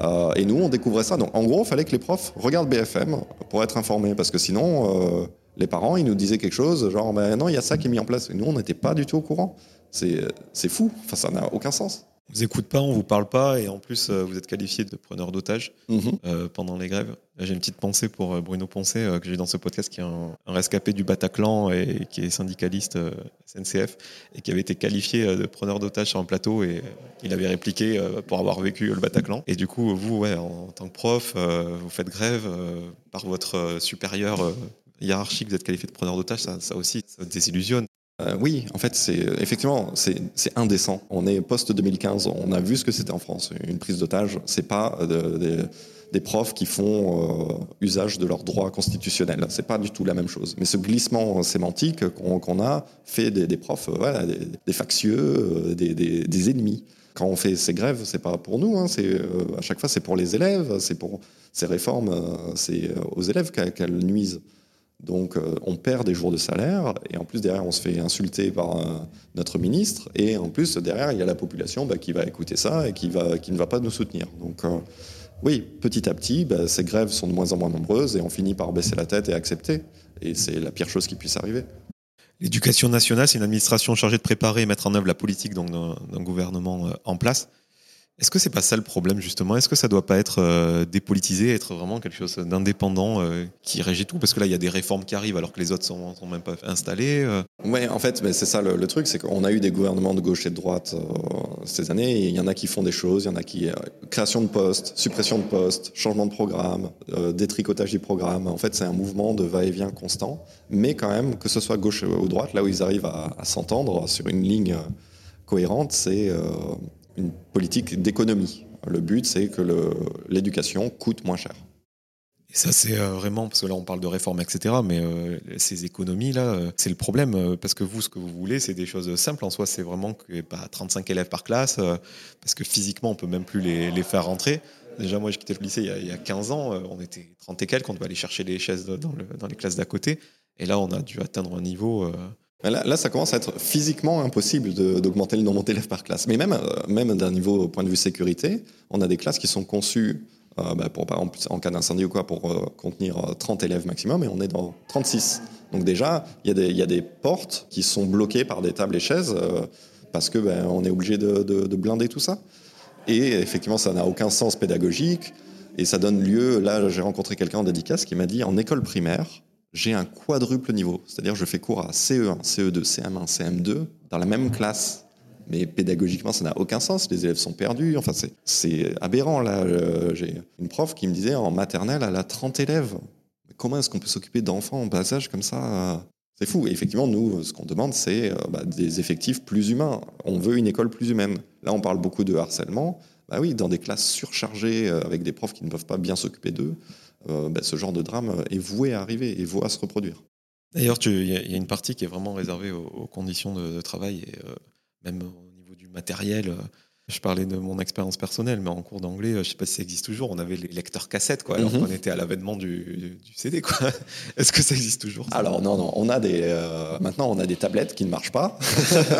Euh, et nous, on découvrait ça. Donc, en gros, il fallait que les profs regardent BFM pour être informés, parce que sinon, les parents, ils nous disaient quelque chose, genre, ben non, il y a ça qui est mis en place. Et nous, on n'était pas du tout au courant. C'est fou. Enfin, ça n'a aucun sens vous écoute pas, on vous parle pas, et en plus, euh, vous êtes qualifié de preneur d'otages mhm. euh, pendant les grèves. J'ai une petite pensée pour euh, Bruno Poncet, que j'ai dans ce podcast, qui est un, rescapé du Bataclan et qui est syndicaliste SNCF, et qui avait été qualifié de preneur d'otages sur un plateau, et il avait répliqué pour avoir vécu le Bataclan. Et du coup, vous, ouais, en, tant que prof, vous faites grève par votre supérieur hiérarchique, êtes qualifié de preneur d'otages, ça, aussi, ça désillusionne. Euh, oui, en fait, c'est effectivement c'est indécent. On est post 2015, on a vu ce que c'était en France. Une prise d'otage, c'est pas euh, des profs qui font euh, usage de leurs droits constitutionnels. C'est pas du tout la même chose. Mais ce glissement sémantique qu'on a fait des, profs, voilà, des, factieux, des, ennemis. Quand on fait ces grèves, c'est pas pour nous. Hein, c'est à chaque fois, c'est pour les élèves, c'est pour ces réformes, c'est aux élèves qu'elles nuisent. Donc euh, on perd des jours de salaire et en plus derrière on se fait insulter par euh, notre ministre et en plus derrière il y a la population bah, qui va écouter ça et qui, va, qui ne va pas nous soutenir. Donc euh, oui, petit à petit, bah, ces grèves sont de moins en moins nombreuses et on finit par baisser la tête et accepter. Et c'est la pire chose qui puisse arriver. L'éducation nationale, c'est une administration chargée de préparer et mettre en œuvre la politique d'un gouvernement en place. Est-ce que c'est pas ça le problème justement? Est-ce que ça doit pas être euh, dépolitisé, être vraiment quelque chose d'indépendant euh, qui régit tout? Parce que là, il y a des réformes qui arrivent alors que les autres sont, sont même pas installées. Euh. Oui, en fait, c'est ça le, truc, c'est qu'on a eu des gouvernements de gauche et de droite ces années, il y en a qui font des choses, il y en a qui création de postes, suppression de postes, changement de programme, détricotage du programme. En fait, c'est un mouvement de va-et-vient constant, mais quand même que ce soit gauche ou droite, là où ils arrivent à s'entendre sur une ligne cohérente, c'est une politique d'économie. Le but, c'est que l'éducation coûte moins cher. Et ça, c'est euh, vraiment, parce que là, on parle de réforme, etc., mais euh, ces économies-là, euh, c'est le problème, parce que vous, ce que vous voulez, c'est des choses simples en soi, c'est vraiment ait pas 35 élèves par classe, parce que physiquement, on peut même plus les, faire rentrer. Déjà, moi, j'ai quitté le lycée il y, a, 15 ans, on était 30 et quelques, on devait aller chercher les chaises dans les classes d'à côté, et là, on a dû atteindre un niveau Là, ça commence à être physiquement impossible d'augmenter le nombre d'élèves par classe. Mais même, euh, même d'un niveau au point de vue sécurité, on a des classes qui sont conçues, euh, bah, pour, par exemple, en cas d'incendie ou quoi, pour euh, contenir 30 élèves maximum, et on est dans 36. Donc déjà, il y, y, a des portes qui sont bloquées par des tables et chaises, parce que ben, on est obligé de, de, de, blinder tout ça. Et effectivement, ça n'a aucun sens pédagogique, et ça donne lieu, là j'ai rencontré quelqu'un en dédicace qui m'a dit, en école primaire, j'ai un quadruple niveau. C'est-à-dire je fais cours à CE1, CE2, CM1, CM2 dans la même classe. Mais pédagogiquement, ça n'a aucun sens. Les élèves sont perdus. Enfin, c'est aberrant. Là, j'ai une prof qui me disait en maternelle, elle a 30 élèves. comment est-ce qu'on peut s'occuper d'enfants en bas âge comme ça? C'est fou. Effectivement, nous, ce qu'on demande, c'est euh, bah, des effectifs plus humains. On veut une école plus humaine. Là, on parle beaucoup de harcèlement. Bah oui, dans des classes surchargées euh, avec des profs qui ne peuvent pas bien s'occuper d'eux, euh, bah, ce genre de drame est voué à arriver et voué à se reproduire. D'ailleurs, il y, a une partie qui est vraiment réservée aux, conditions de, travail et euh, même au niveau du matériel. Je parlais de mon expérience personnelle, mais en cours d'anglais, je ne sais pas si ça existe toujours. On avait les lecteurs cassettes, quoi, alors mhm. qu'on était à l'avènement du, CD, quoi. Est-ce que ça existe toujours Alors non, non. On a des euh, maintenant on a des tablettes qui ne marchent pas.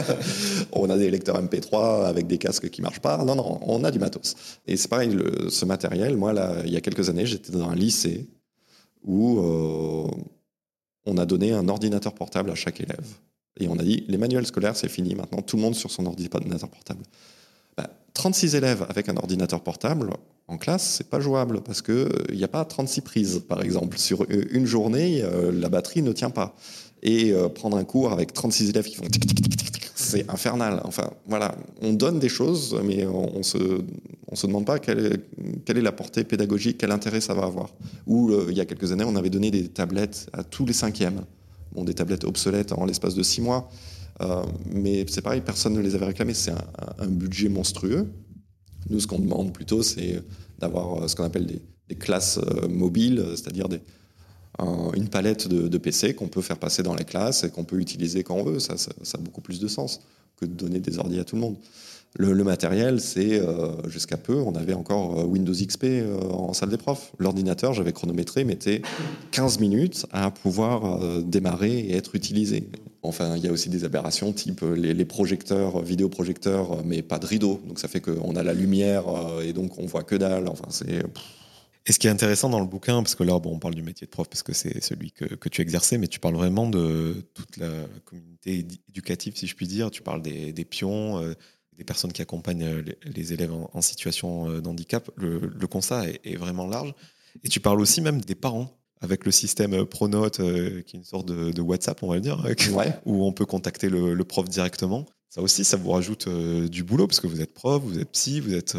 on a des lecteurs MP3 avec des casques qui ne marchent pas. Non, non, on a du matos. Et c'est pareil, ce matériel. Moi, là, il y a quelques années, j'étais dans un lycée où euh, on a donné un ordinateur portable à chaque élève. Et on a dit, les manuels scolaires, c'est fini maintenant, tout le monde sur son ordinateur portable. 36 bah, élèves avec un ordinateur portable en classe, c'est pas jouable parce qu'il n'y a pas 36 prises, par exemple. Sur une journée, euh, la batterie ne tient pas. Et euh, prendre un cours avec 36 élèves qui font c'est infernal. Enfin, voilà, on donne des choses, mais on, ne se, se demande pas quelle est, la portée pédagogique, quel intérêt ça va avoir. Ou euh, il y a quelques années, on avait donné des tablettes à tous les cinquièmes. Bon, des tablettes obsolètes en l'espace de six mois. Euh, mais c'est pareil, personne ne les avait réclamées. C'est un, budget monstrueux. Nous, ce qu'on demande plutôt, c'est d'avoir euh, ce qu'on appelle des, classes mobiles, c'est-à-dire une palette de, PC qu'on peut faire passer dans les classes et qu'on peut utiliser quand on veut. Ça, ça, a beaucoup plus de sens que de donner des ordi à tout le monde. Le, matériel, c'est euh, jusqu'à peu, on avait encore euh, Windows XP euh, en salle des profs. L'ordinateur, j'avais chronométré, mettait 15 minutes à pouvoir démarrer et être utilisé. Enfin, il y a aussi des aberrations type les, projecteurs, vidéoprojecteurs, mais pas de rideau. Donc ça fait qu'on a la lumière et donc on voit que dalle. Enfin, c'est et ce qui est intéressant dans le bouquin, parce que là, bon, on parle du métier de prof parce que c'est celui que, tu exerçais, mais tu parles vraiment de toute la communauté éducative, si je puis dire. Tu parles des, pions, des personnes qui accompagnent euh, les, élèves en, situation euh, d'handicap. Le, le, constat est, vraiment large. Et tu parles aussi même des parents avec le système Pronote, qui est une sorte de, de WhatsApp, on va le dire, où on peut contacter le, le, prof directement. Ça aussi, ça vous rajoute du boulot parce que vous êtes prof, vous êtes psy, vous êtes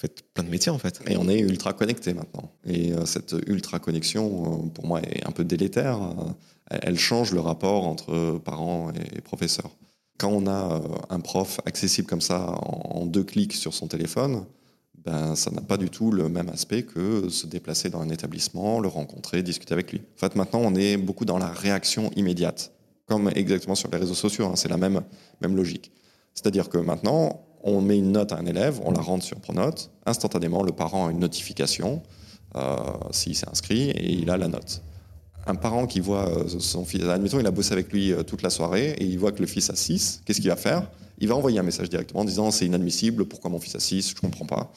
faites plein de métiers en fait. Et on est ultra connecté maintenant. Et euh, cette ultra connexion, euh, pour moi, est un peu délétère. Euh, elle change le rapport entre parents et professeurs. Quand on a un prof accessible comme ça en deux clics sur son téléphone, ben, ça n'a pas du tout le même aspect que se déplacer dans un établissement, le rencontrer, discuter avec lui. En fait, maintenant, on est beaucoup dans la réaction immédiate, comme exactement sur les réseaux sociaux. Hein, c'est la même, même logique. C'est-à-dire que maintenant, on met une note à un élève, on la rentre sur Pronote, instantanément le parent a une notification euh, s'il s'est inscrit et il a la note. Un parent qui voit euh, son fils, admettons il a bossé avec lui euh, toute la soirée et il voit que le fils a 6, qu'est-ce qu'il va faire? Il va envoyer un message directement en disant c'est inadmissible, pourquoi mon fils a 6, je ne comprends pas.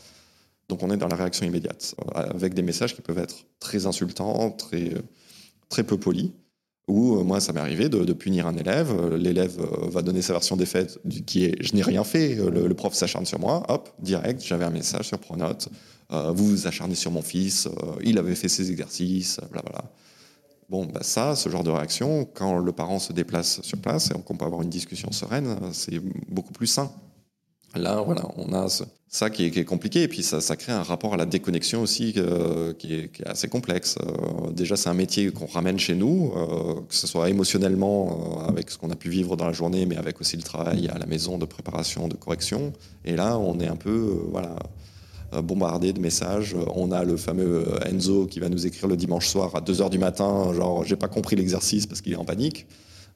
Donc on est dans la réaction immédiate, avec des messages qui peuvent être très insultants, très, très peu polis. Ou euh, moi, ça m'est arrivé de, punir un élève. Euh, l'élève euh, va donner sa version des faits, qui est je n'ai rien fait. Le, prof s'acharne sur moi. Hop, direct, j'avais un message sur Pronote. vous vous acharnez sur mon fils. il avait fait ses exercices. Blablabla. Bon, bah ça, ce genre de réaction, quand le parent se déplace sur place et qu'on peut avoir une discussion sereine, c'est beaucoup plus sain. Là, voilà, on a ça qui est, compliqué, et puis ça, crée un rapport à la déconnexion aussi euh, qui, est, assez complexe. Euh, déjà, c'est un métier qu'on ramène chez nous, euh, que ce soit émotionnellement avec ce qu'on a pu vivre dans la journée, mais avec aussi le travail à la maison de préparation, de correction. Et là, on est un peu, voilà, bombardé de messages. On a le fameux Enzo qui va nous écrire le dimanche soir à 2h du matin, genre j'ai pas compris l'exercice parce qu'il est en panique.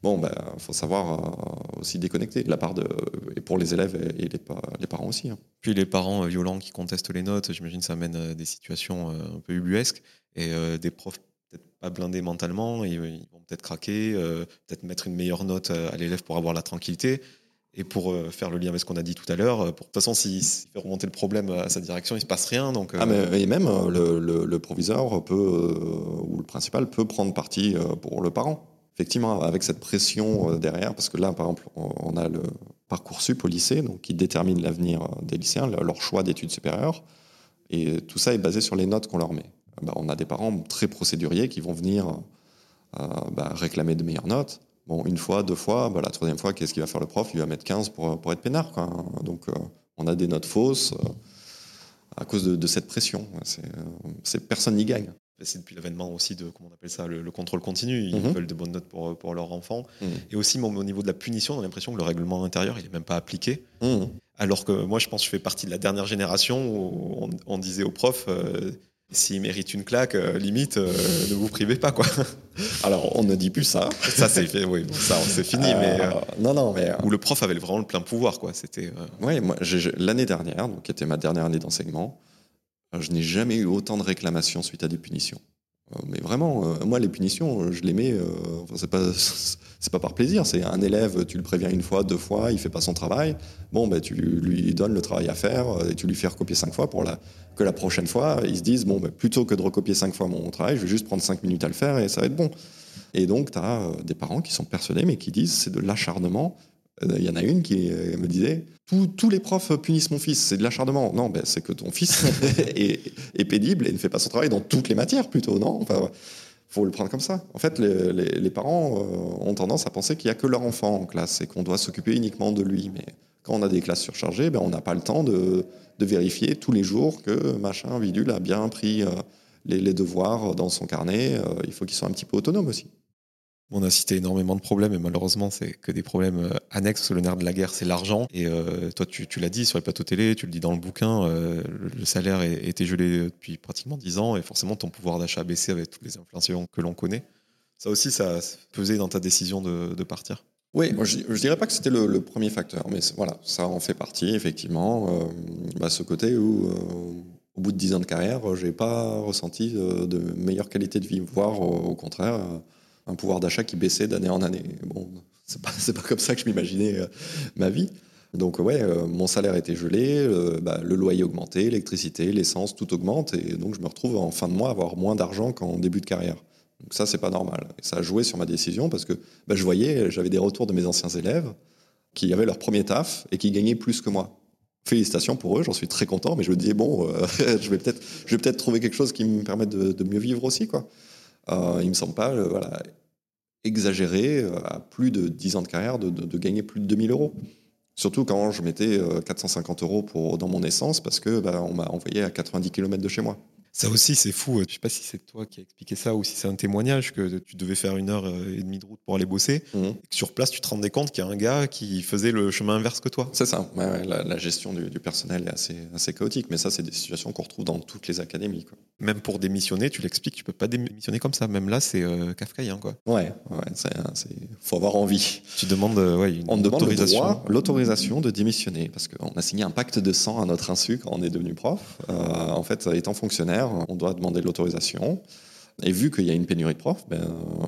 Bon, ben, faut savoir euh, aussi déconnecter, la part de, et pour les élèves et les, parents aussi. Hein. Puis les parents euh, violents qui contestent les notes, j'imagine ça amène à des situations euh, un peu ubuesques et des profs peut-être pas blindés mentalement, ils, vont peut-être craquer, peut-être mettre une meilleure note à l'élève pour avoir la tranquillité. Et pour faire le lien avec ce qu'on a dit tout à l'heure, de toute façon, s'il fait remonter le problème à sa direction, il ne se passe rien. Donc, ah, mais, et même le, proviseur peut, ou le principal peut prendre parti pour le parent effectivement, avec cette pression euh, derrière, parce que là, par exemple, on a le parcours sup au lycée, donc qui détermine l'avenir euh, des lycéens, leur choix d'études supérieures, et tout ça est basé sur les notes qu'on leur met. Bah, on a des parents très procéduriers qui vont venir euh, bah, réclamer de meilleures notes. Bon, une fois, deux fois, bah, la troisième fois, qu'est-ce qu'il va faire le prof? Il va mettre 15 pour, pour être peinard. Quoi. Donc, on a des notes fausses à cause de, de cette pression. C'est, personne n'y gagne. C'est depuis l'avènement aussi de, comment on appelle ça, le, contrôle continu. Ils mhm. veulent de bonnes notes pour, pour leurs enfants. Mhm. Et aussi, au niveau de la punition, on a l'impression que le règlement intérieur, il n'est même pas appliqué. Mhm. Alors que moi, je pense que je fais partie de la dernière génération où on, disait aux profs, euh, S'il mérite une claque, euh, limite, euh, ne vous privez pas, quoi. Alors, on ne dit plus ça. ça, c'est fait, oui, ça, c'est fini. mais, Euh, non, non, mais. Où le prof avait vraiment le plein pouvoir, quoi. C'était. Oui, moi, l'année dernière, donc qui était ma dernière année d'enseignement, je n'ai jamais eu autant de réclamations suite à des punitions. Euh, Mais vraiment, euh, moi, les punitions, euh, je les mets. euh, c'est pas, c'est pas par plaisir. C'est un élève, tu le préviens une fois, deux fois, il fait pas son travail. Bon, ben, tu lui donnes le travail à faire euh, et tu lui fais recopier cinq fois pour la, que la prochaine fois, ils se disent bon, ben, plutôt que de recopier cinq fois mon travail, je vais juste prendre cinq minutes à le faire et ça va être bon. Et donc, tu as des parents qui sont persuadés, mais qui disent c'est de l'acharnement. Euh, Il y en a une qui euh, me disait tous, les profs punissent mon fils, c'est de l'acharnement. Non, ben, c'est que ton fils est, est pénible et ne fait pas son travail dans toutes les matières plutôt, non? Faut le prendre comme ça. En fait, les, parents euh, ont tendance à penser qu'il n'y a que leur enfant en classe et qu'on doit s'occuper uniquement de lui. Mais quand on a des classes surchargées, ben, on n'a pas le temps de, vérifier tous les jours que machin, bidule a bien pris les, les devoirs dans son carnet. Il faut qu'ils soient un petit peu autonomes aussi. On a cité énormément de problèmes et malheureusement, c'est que des problèmes euh, annexes. Le nerf de la guerre, c'est l'argent. Et euh, toi, tu, l'as dit sur les plateaux télé, tu le dis dans le bouquin, euh, le, salaire était gelé depuis pratiquement 10 ans et forcément, ton pouvoir d'achat a baissé avec toutes les inflations que l'on connaît. Ça aussi, ça a pesé dans ta décision de, partir? Oui, je, je dirais pas que c'était le, premier facteur, mais voilà, ça en fait partie, effectivement. Euh, bah, ce côté où, au bout de 10 ans de carrière, j'ai pas ressenti de meilleure qualité de vie, voire au, contraire, un pouvoir d'achat qui baissait d'année en année. Bon, c'est pas, comme ça que je m'imaginais euh, ma vie. Donc, ouais, euh, mon salaire était gelé, euh, bah, le loyer augmentait, l'électricité, l'essence, tout augmente, et donc je me retrouve en fin de mois à avoir moins d'argent qu'en début de carrière. Donc ça, c'est pas normal. Et ça a joué sur ma décision parce que bah, je voyais, j'avais des retours de mes anciens élèves qui avaient leur premier taf et qui gagnaient plus que moi. Félicitations pour eux, j'en suis très content, mais je me disais, bon, je vais peut-être je vais peut-être trouver quelque chose qui me permette de, de mieux vivre aussi. Quoi. Euh, il me semble pas euh, voilà, exagéré euh, à plus de 10 ans de carrière de, gagner plus de 2000 euros. Surtout quand je mettais euh, 450 euros pour, dans mon essence parce que bah, on m'a envoyé à 90 km de chez moi. Ça aussi, c'est fou. Je sais pas si c'est toi qui as expliqué ça ou si c'est un témoignage que tu devais faire une heure et demie de route pour aller bosser. Mhm. Et que sur place, tu te rendais compte qu'il y a un gars qui faisait le chemin inverse que toi. C'est ça. Ouais, ouais, la, la gestion du, du personnel est assez, assez chaotique, mais ça, c'est des situations qu'on retrouve dans toutes les académies. Quoi. Même pour démissionner, tu l'expliques, tu peux pas démissionner comme ça. Même là, c'est euh, kafkaïen, quoi. Ouais, ouais, c'est, c'est, faut avoir envie. Tu demandes euh, ouais, une On demande autorisation. l'autorisation de démissionner, parce qu'on a signé un pacte de sang à notre insu quand on est devenu prof. Euh, en fait, étant fonctionnaire, on doit demander l'autorisation. Et vu qu'il y a une pénurie de profs, ben,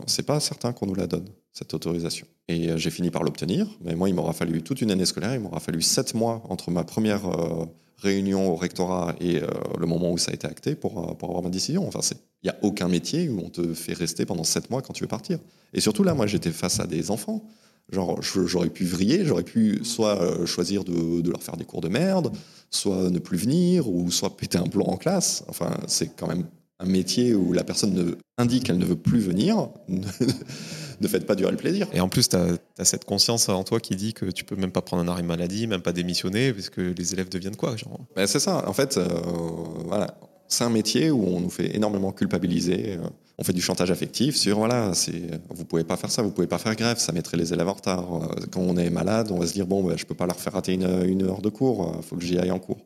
c'est pas certain qu'on nous la donne, cette autorisation. Et euh, j'ai fini par l'obtenir, mais moi, il m'aura fallu toute une année scolaire, il m'aura fallu sept mois entre ma première euh, réunion au rectorat et euh, le moment où ça a été acté pour, pour avoir ma décision. Enfin, il n'y a aucun métier où on te fait rester pendant sept mois quand tu veux partir. Et surtout là, moi, j'étais face à des enfants. Genre, j'aurais pu vriller, j'aurais pu soit euh, choisir de, de leur faire des cours de merde, soit ne plus venir, ou soit péter un plomb en classe. Enfin, c'est quand même un métier où la personne ne, indique qu'elle ne veut plus venir. Ne, ne faites pas durer le plaisir. Et en plus, tu as, cette conscience en toi qui dit que tu peux même pas prendre un arrêt maladie, même pas démissionner, parce que les élèves deviennent quoi genre? Ben, c'est ça. En fait, euh, voilà. C'est un métier où on nous fait énormément culpabiliser. Euh, On fait du chantage affectif sur voilà, c'est vous pouvez pas faire ça, vous pouvez pas faire grève, ça mettrait les élèves en retard. Euh, Quand on est malade, on va se dire bon, ben, je peux pas leur faire rater une, heure de cours, il faut que j'y aille en cours.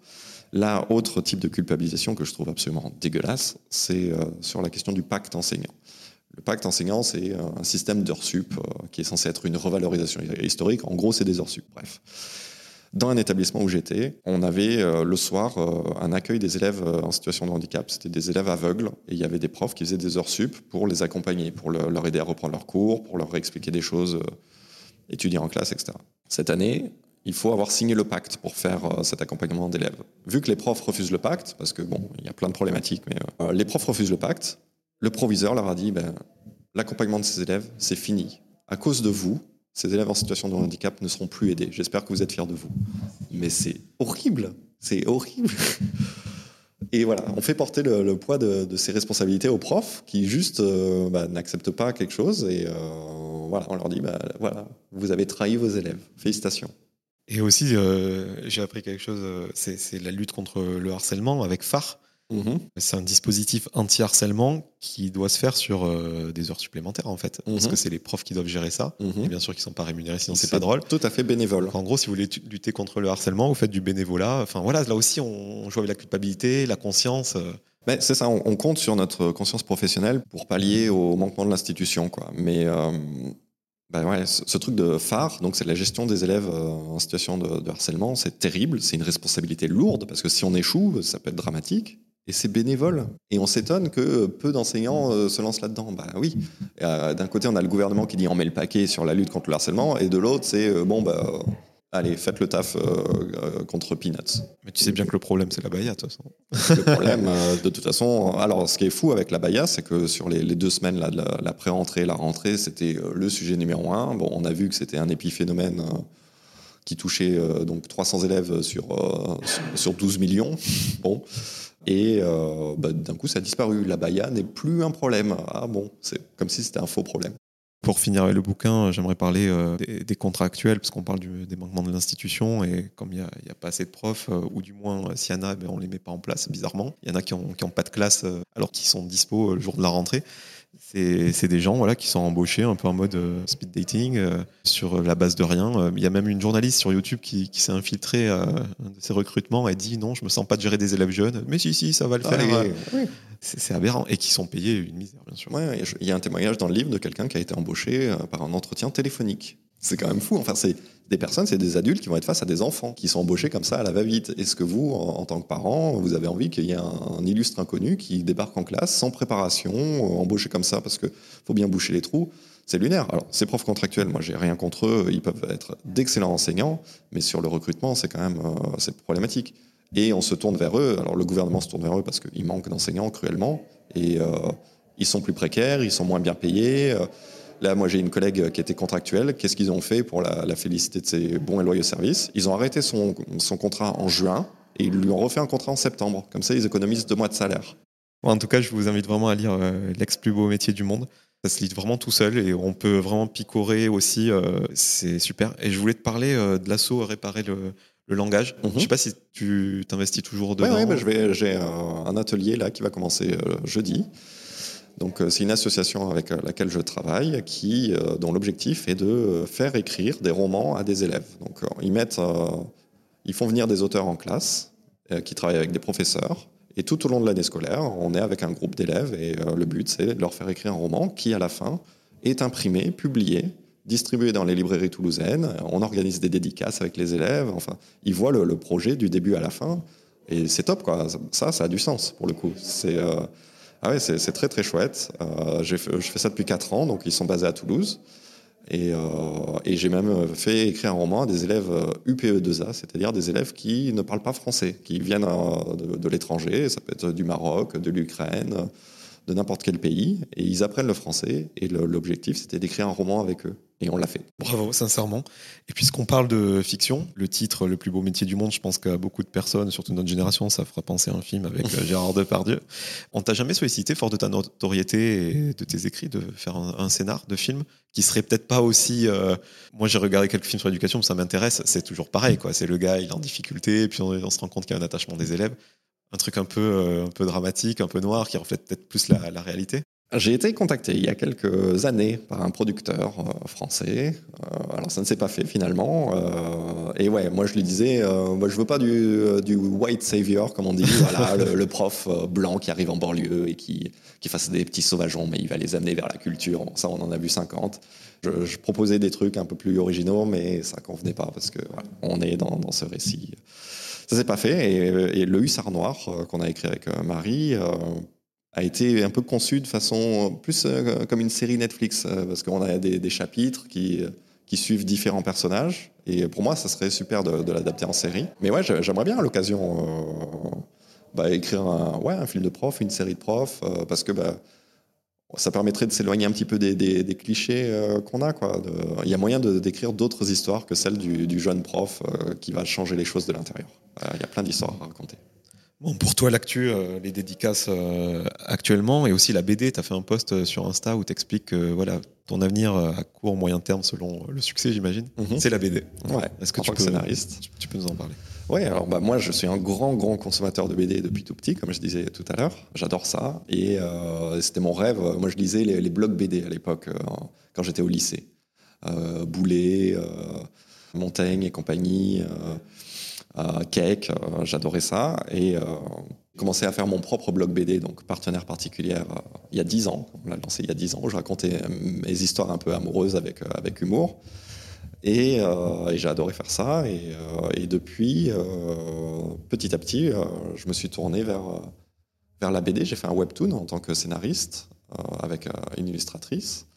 Là, autre type de culpabilisation que je trouve absolument dégueulasse, c'est euh, sur la question du pacte enseignant. Le pacte enseignant, c'est euh, un système d'heures sup euh, qui est censé être une revalorisation historique. En gros, c'est des heures sup. Bref. Dans un établissement où j'étais, on avait euh, le soir euh, un accueil des élèves euh, en situation de handicap. C'était des élèves aveugles et il y avait des profs qui faisaient des heures sup pour les accompagner, pour le- leur aider à reprendre leurs cours, pour leur expliquer des choses, étudier en classe, etc. Cette année, il faut avoir signé le pacte pour faire cet accompagnement d'élèves. Vu que les profs refusent le pacte, parce que bon, il y a plein de problématiques, mais les profs refusent le pacte, le proviseur leur a dit ben, l'accompagnement de ces élèves, c'est fini. À cause de vous, ces élèves en situation de handicap ne seront plus aidés. J'espère que vous êtes fiers de vous. Mais c'est horrible. C'est horrible. Et voilà, on fait porter le, poids de, ces responsabilités aux profs qui juste euh, bah, n'acceptent pas quelque chose et euh, voilà, on leur dit bah, voilà, vous avez trahi vos élèves. Félicitations. Et aussi, euh, j'ai appris quelque chose, c'est la lutte contre le harcèlement avec phare. Mhm. C'est un dispositif anti-harcèlement qui doit se faire sur euh, des heures supplémentaires en fait, parce Mhm. que c'est les profs qui doivent gérer ça. Mhm. Et bien sûr qu'ils sont pas rémunérés, sinon c'est pas drôle. Tout à fait bénévole. En gros, si vous voulez lutter contre le harcèlement, vous faites du bénévolat. Enfin voilà, là aussi on joue avec la culpabilité, la conscience. euh. Mais c'est ça, on, compte sur notre conscience professionnelle pour pallier au manquement de l'institution. Quoi. Mais euh, bah ouais, ce, truc de phare, donc c'est la gestion des élèves euh, en situation de, de harcèlement, c'est terrible, c'est une responsabilité lourde, parce que si on échoue, ça peut être dramatique. Et c'est bénévole. Et on s'étonne que peu d'enseignants euh, se lancent là-dedans. Bah oui. D'un côté, on a le gouvernement qui dit on met le paquet sur la lutte contre le harcèlement, et de l'autre, c'est bon, bah Allez, faites le taf euh, euh, contre Peanuts. Mais tu sais bien que le problème, c'est la Baïa, de toute façon. Le problème, euh, de toute façon. Alors, ce qui est fou avec la Baïa, c'est que sur les, deux semaines, là, de la, pré-rentrée la rentrée, c'était le sujet numéro un. Bon, on a vu que c'était un épiphénomène qui touchait donc 300 élèves sur, sur 12 millions. Bon. Et bah, d'un coup, ça a disparu. La Baïa n'est plus un problème. Ah bon, c'est comme si c'était un faux problème. Pour finir avec le bouquin, j'aimerais parler euh, des, contrats actuels, parce qu'on parle des manquements de l'institution, et comme il n'y a, pas assez de profs, euh, ou du moins, euh, s'il y en a, ben, on ne les met pas en place, bizarrement. Il y en a qui n'ont pas de classe alors qu'ils sont dispo le jour de la rentrée c'est des gens voilà, qui sont embauchés un peu en mode euh, speed dating euh, sur la base de rien. Euh, il y a même une journaliste sur YouTube qui, s'est infiltrée de ces recrutements et dit non, je me sens pas de gérer des élèves jeunes. Mais si, si, ça va le faire. C'est aberrant. Et qui sont payés une misère, bien sûr. Il y a un témoignage dans le livre de quelqu'un qui a été embauché par un entretien téléphonique. C'est quand même fou. Enfin, c'est des personnes, c'est des adultes qui vont être face à des enfants qui sont embauchés comme ça à la va-vite. Est-ce que vous, en, tant que parent, vous avez envie qu'il y ait un, illustre inconnu qui débarque en classe sans préparation, euh, embauché comme ça parce que faut bien boucher les trous? C'est lunaire. Alors, ces profs contractuels, moi, j'ai rien contre eux. Ils peuvent être d'excellents enseignants, mais sur le recrutement, c'est quand même euh, problématique. Et on se tourne vers eux. Alors, le gouvernement se tourne vers eux parce qu'il manque d'enseignants cruellement. Et euh, ils sont plus précaires, ils sont moins bien payés. Là, moi, j'ai une collègue qui était contractuelle. Qu'est-ce qu'ils ont fait pour la, féliciter de ses bons et loyaux services? Ils ont arrêté son, contrat en juin et ils lui ont refait un contrat en septembre. Comme ça, ils économisent deux mois de salaire. En tout cas, je vous invite vraiment à lire euh, L'ex plus beau métier du monde. Ça se lit vraiment tout seul et on peut vraiment picorer aussi. Euh, c'est super. Et je voulais te parler euh, de l'assaut Réparer le, langage. Je ne sais pas si tu t'investis toujours dedans. Oui, ouais, j'ai un atelier là qui va commencer jeudi donc euh, c'est une association avec euh, laquelle je travaille qui, euh, dont l'objectif est de faire écrire des romans à des élèves. Donc ils mettent, ils font venir des auteurs en classe qui travaillent avec des professeurs. Et tout au long de l'année scolaire, on est avec un groupe d'élèves et le but c'est de leur faire écrire un roman qui à la fin est imprimé, publié, distribué dans les librairies toulousaines. On organise des dédicaces avec les élèves. Enfin, ils voient le, projet du début à la fin. Et c'est top, quoi. Ça, ça a du sens, pour le coup. C'est, ah ouais, c'est très très chouette. Euh, je fais ça depuis 4 ans, donc ils sont basés à Toulouse. Et, euh, et j'ai même fait écrire un roman à des élèves UPE2A, c'est-à-dire des élèves qui ne parlent pas français, qui viennent euh, de, de l'étranger, ça peut être du Maroc, de l'Ukraine, de n'importe quel pays, et ils apprennent le français. Et l'objectif, c'était d'écrire un roman avec eux. Et on l'a fait. Bravo, sincèrement. Et puisqu'on parle de fiction, le titre Le plus beau métier du monde, je pense qu'à beaucoup de personnes, surtout notre génération, ça fera penser à un film avec euh, Gérard Depardieu. On t'a jamais sollicité, fort de ta notoriété et de tes écrits, de faire un, scénar de film qui serait peut-être pas aussi. Euh, moi, j'ai regardé quelques films sur l'éducation, ça m'intéresse. C'est toujours pareil, quoi. C'est le gars, il est en difficulté, puis on, se rend compte qu'il y a un attachement des élèves un truc un peu, euh, un peu dramatique, un peu noir, qui reflète peut-être plus la, réalité j'ai été contacté il y a quelques années par un producteur euh, français. Euh, alors ça ne s'est pas fait finalement. et ouais, moi je lui disais, moi je veux pas du, white savior comme on dit, voilà, le, prof blanc qui arrive en banlieue et qui, qui fasse des petits sauvageons, mais il va les amener vers la culture. ça on en a vu 50. Je, proposais des trucs un peu plus originaux, mais ça convenait pas parce que on est dans, dans ce récit. Ça s'est pas fait. Et, le Hussard Noir, euh, qu'on a écrit avec euh, Marie, euh, a été un peu conçu de façon plus comme une série Netflix, parce qu'on a des, chapitres qui, qui suivent différents personnages. Et pour moi, ça serait super de, l'adapter en série. Mais ouais, j'aimerais bien à l'occasion bah, écrire un, ouais, un film de prof, une série de profs, parce que bah, ça permettrait de s'éloigner un petit peu des, clichés euh, qu'on a. Il y a moyen d'écrire d'autres histoires que celles du, jeune prof euh, qui va changer les choses de l'intérieur. Euh, il y a plein d'histoires à raconter. Bon, pour toi, l'actu, les dédicaces actuellement, et aussi la BD, tu as fait un post sur Insta où tu expliques que voilà, ton avenir à court, moyen terme, selon le succès, j'imagine, mhm. c'est la BD. Ouais, Est-ce que tu peux, scénariste. tu peux nous en parler? Oui, alors bah, moi je suis un grand, grand consommateur de BD depuis tout petit, comme je disais tout à l'heure. J'adore ça. Et euh, c'était mon rêve. Moi je lisais les, blogs BD à l'époque, euh, quand j'étais au lycée. Euh, Boulet, Montaigne et compagnie. Cake, j'adorais ça. Et commencé à faire mon propre blog BD, donc partenaire particulière, il y a 10 ans. On l'a lancé il y a 10 ans, où je racontais mes histoires un peu amoureuses avec, avec humour. Et, j'ai adoré faire ça. Et, depuis, petit à petit, je me suis tourné vers, vers la BD. J'ai fait un webtoon en tant que scénariste avec une illustratrice.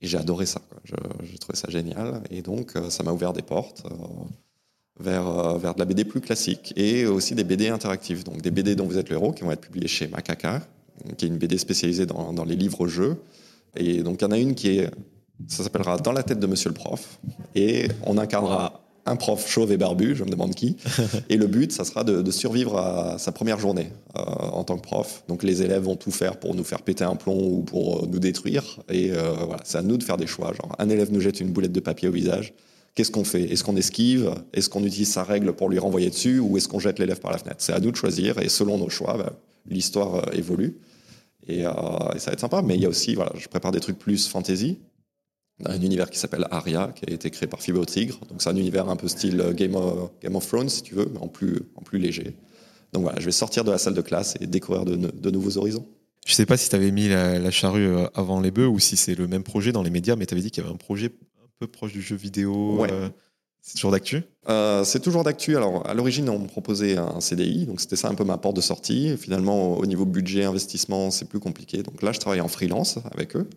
Et j'ai adoré ça. J'ai trouvé ça génial. Et donc, euh, ça m'a ouvert des portes euh, vers, euh, vers de la BD plus classique et aussi des BD interactives. Donc, des BD dont vous êtes le héros qui vont être publiés chez Macaca, qui est une BD spécialisée dans, dans les livres-jeux. Et donc, il y en a une qui est. Ça s'appellera Dans la tête de Monsieur le Prof. Et on incarnera un prof chauve et barbu, je me demande qui. Et le but, ça sera de, survivre à sa première journée euh, en tant que prof. Donc les élèves vont tout faire pour nous faire péter un plomb ou pour euh, nous détruire. Et euh, voilà, c'est à nous de faire des choix. Genre, un élève nous jette une boulette de papier au visage. Qu'est-ce qu'on fait? Est-ce qu'on esquive? Est-ce qu'on utilise sa règle pour lui renvoyer dessus? Ou est-ce qu'on jette l'élève par la fenêtre? C'est à nous de choisir. Et selon nos choix, bah, l'histoire évolue. Et, et, ça va être sympa. Mais il y a aussi, voilà, je prépare des trucs plus fantasy un univers qui s'appelle Aria, qui a été créé par Fibre Tigre. Donc c'est un univers un peu style Game of, Game of, Thrones, si tu veux, mais en plus, en plus léger. Donc voilà, je vais sortir de la salle de classe et découvrir de, nouveaux horizons. Je sais pas si tu avais mis la, charrue euh, avant les bœufs ou si c'est le même projet dans les médias, mais tu avais dit qu'il y avait un projet peu proche du jeu vidéo. Euh, c'est toujours d'actu? Euh, C'est toujours d'actu. Alors, à l'origine, on me proposait un CDI, donc c'était ça un peu ma porte de sortie. Finalement, au niveau budget, investissement, c'est plus compliqué. Donc là, je travaille en freelance avec eux.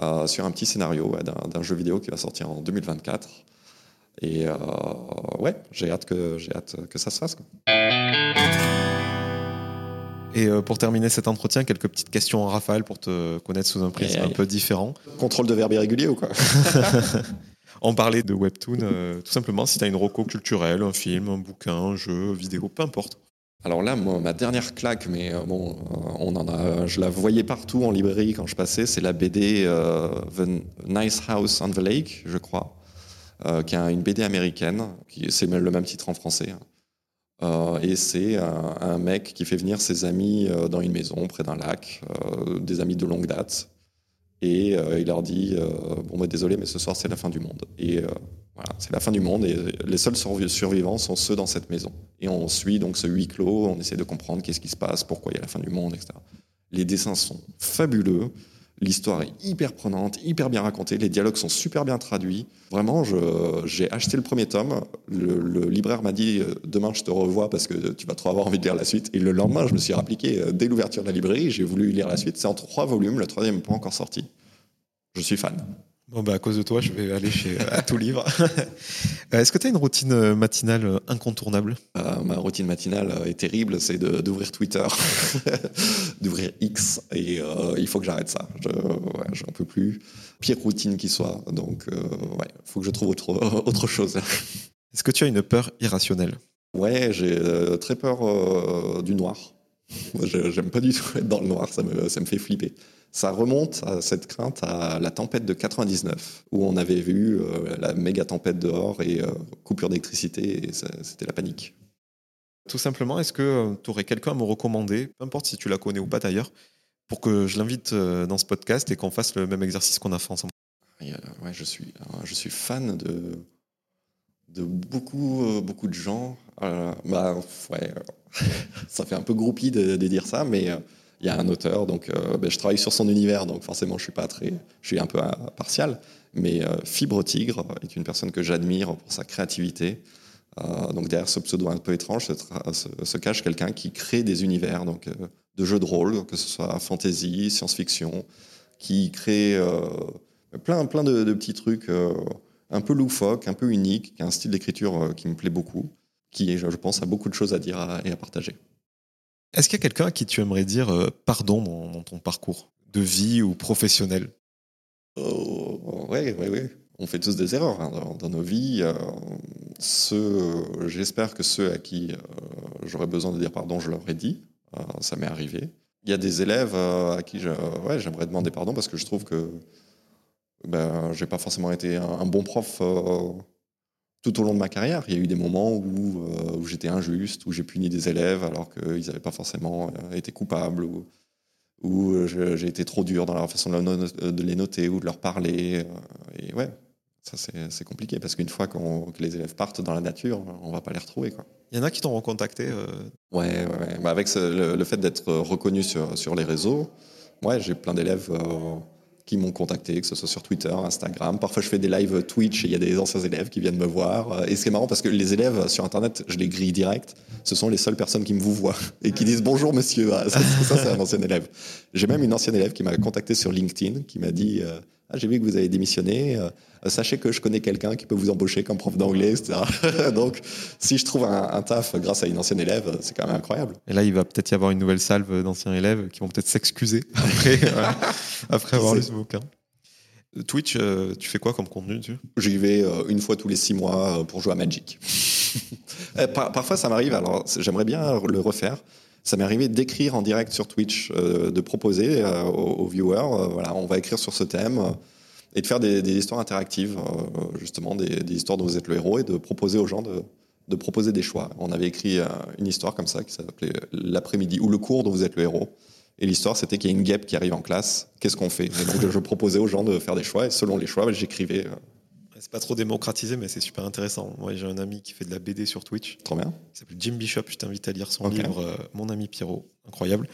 Euh, sur un petit scénario d'un jeu vidéo qui va sortir en 2024. Et ouais, j'ai hâte, que, hâte que ça se fasse. Et euh, pour terminer cet entretien, quelques petites questions en rafale pour te connaître sous un prisme un peu différent. Contrôle de verbe irrégulier ou quoi? On parlait de webtoon, tout simplement, si tu as une roco culturelle, un film, un bouquin, un jeu, vidéo, peu importe. Alors là, ma dernière claque, mais euh, bon, euh, on en a, je la voyais partout en librairie quand je passais, c'est la BD euh, The Nice House on the Lake, je crois, qui est une BD américaine, qui c'est le même titre en français. Hein. Et c'est un, mec qui fait venir ses amis dans une maison près d'un lac, des amis de longue date, et il leur dit bon bah, désolé, mais ce soir c'est la fin du monde. Et voilà, c'est la fin du monde et les seuls survivants sont ceux dans cette maison. Et on suit donc ce huis clos, on essaie de comprendre qu'est-ce qui se passe, pourquoi il y a la fin du monde, etc. Les dessins sont fabuleux, l'histoire est hyper prenante, hyper bien racontée, les dialogues sont super bien traduits. Vraiment, j'ai acheté le premier tome, le, libraire m'a dit euh, demain je te revois parce que tu vas trop avoir envie de lire la suite. Et le lendemain, je me suis appliqué euh, dès l'ouverture de la librairie, j'ai voulu lire la suite. C'est en trois volumes, le troisième n'est pas encore sorti. Je suis fan. Bon, bah, à cause de toi, je vais aller chez à tout livre. Euh, est-ce que tu as une routine euh, matinale euh, incontournable? Ma routine matinale est terrible, c'est d'ouvrir Twitter, d'ouvrir X, et il faut que j'arrête ça. Je n'en peux plus. Pire routine qui soit. Donc, ouais, il faut que je trouve autre, autre chose. Est-ce que tu as une peur irrationnelle? Ouais, j'ai très peur du noir. J'aime pas du tout être dans le noir, ça me, ça me fait flipper. Ça remonte à cette crainte à la tempête de 99, où on avait vu euh, la méga tempête dehors et euh, coupure d'électricité, et c'était la panique. Tout simplement, est-ce que euh, tu aurais quelqu'un à me recommander, peu importe si tu la connais ou pas d'ailleurs, pour que je l'invite dans ce podcast et qu'on fasse le même exercice qu'on a fait ensemble? Ouais, je, suis, je suis fan de, de beaucoup, beaucoup de gens. bah, ouais, ça fait un peu groupie de, de dire ça, mais il y a un auteur, donc euh, ben, je travaille sur son univers, donc forcément je suis pas très, je suis un peu partial. Mais euh, Fibre Tigre est une personne que j'admire pour sa créativité. Euh, donc derrière ce pseudo un peu étrange se, cache quelqu'un qui crée des univers, donc de jeux de rôle, que ce soit fantasy, science-fiction, qui crée plein, plein de, de petits trucs un peu loufoques, un peu uniques, qui a un style d'écriture qui me plaît beaucoup, qui, je pense, a beaucoup de choses à dire et à partager. Est-ce qu'il y a quelqu'un à qui tu aimerais dire euh, pardon dans, ton parcours de vie ou professionnel? Oui, oui, oui. On fait tous des erreurs hein, dans, nos vies. Euh, j'espère que ceux à qui euh, j'aurais besoin de dire pardon, je leur ai dit. ça m'est arrivé. Il y a des élèves à qui j'aimerais demander pardon parce que je trouve que ben, j'ai pas forcément été un bon prof tout au long de ma carrière. Il y a eu des moments où, euh, où j'étais injuste, où j'ai puni des élèves alors qu'ils n'avaient pas forcément euh, été coupables, ou où j'ai été trop dur dans la façon de les noter ou de leur parler. Euh, et ouais, Ça, c'est compliqué parce qu'une fois que les élèves partent dans la nature, on va pas les retrouver. Quoi. Il y en a qui t'ont recontacté euh... Ouais, ouais, bah, avec le, fait d'être reconnu sur, sur les réseaux, ouais, j'ai plein d'élèves euh, qui m'ont contacté, que ce soit sur Twitter, Instagram. Parfois, je fais des lives Twitch et il y a des anciens élèves qui viennent me voir. Et c'est marrant parce que les élèves sur Internet, je les grille direct. Ce sont les seules personnes qui me vous voient et qui disent bonjour monsieur. Ah, ça, c'est un ancien élève. J'ai même une ancienne élève qui m'a contacté sur LinkedIn, qui m'a dit euh, ah, j'ai vu que vous avez démissionné. Euh, sachez que je connais quelqu'un qui peut vous embaucher comme prof d'anglais, etc. Donc, si je trouve un, taf grâce à une ancienne élève, c'est quand même incroyable. Et là, il va peut-être y avoir une nouvelle salve d'anciens élèves qui vont peut-être s'excuser après, euh, après avoir lu ce bouquin. Twitch, euh, tu fais quoi comme contenu J'y vais une fois tous les six mois pour jouer à Magic. parfois, ça m'arrive, alors j'aimerais bien le refaire. Ça m'est arrivé d'écrire en direct sur Twitch, de proposer aux, viewers, voilà, on va écrire sur ce thème et de faire des, histoires interactives, euh, justement des, histoires dont vous êtes le héros et de proposer aux gens de, proposer des choix. On avait écrit euh, une histoire comme ça qui s'appelait L'après-midi ou le cours dont vous êtes le héros. Et l'histoire, c'était qu'il y a une guêpe qui arrive en classe. Qu'est-ce qu'on fait? Donc, je proposais aux gens de faire des choix et selon les choix, j'écrivais. Euh. C'est pas trop démocratisé, mais c'est super intéressant. Moi, j'ai un ami qui fait de la BD sur Twitch. Trop bien. Il s'appelle Jim Bishop. Je t'invite à lire son livre Mon ami Pierrot. Incroyable.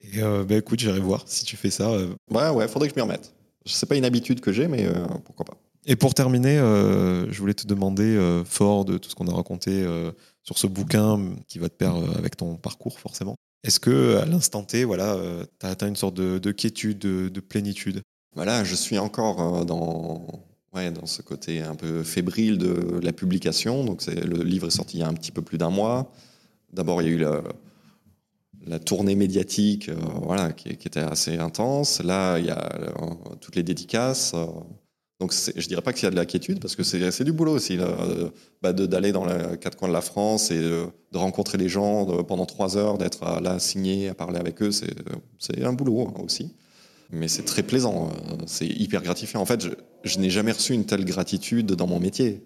Et bah, écoute, j'irai voir si tu fais ça. Ouais, ouais, faudrait que je m'y remette. C'est pas une habitude que j'ai, mais euh, pourquoi pas. Et pour terminer, euh, je voulais te demander, euh, fort de tout ce qu'on a raconté sur ce bouquin qui va te perdre avec ton parcours forcément, est-ce que à l'instant T, voilà, tu as atteint une sorte de, quiétude, de, plénitude? Voilà, je suis encore dans, ouais, dans ce côté un peu fébrile de la publication. Donc le livre est sorti il y a un petit peu plus d'un mois. D'abord, il y a eu la tournée médiatique, euh, voilà, qui, était assez intense. Là, il y a euh, toutes les dédicaces. Euh. donc, je dirais pas qu'il y a de la quiétude, parce que c'est du boulot aussi, bah, d'aller dans les quatre coins de la France et de, rencontrer les gens pendant trois heures, d'être là signé, à parler avec eux, c'est un boulot hein, aussi. Mais c'est très plaisant, c'est hyper gratifiant. En fait, je, n'ai jamais reçu une telle gratitude dans mon métier.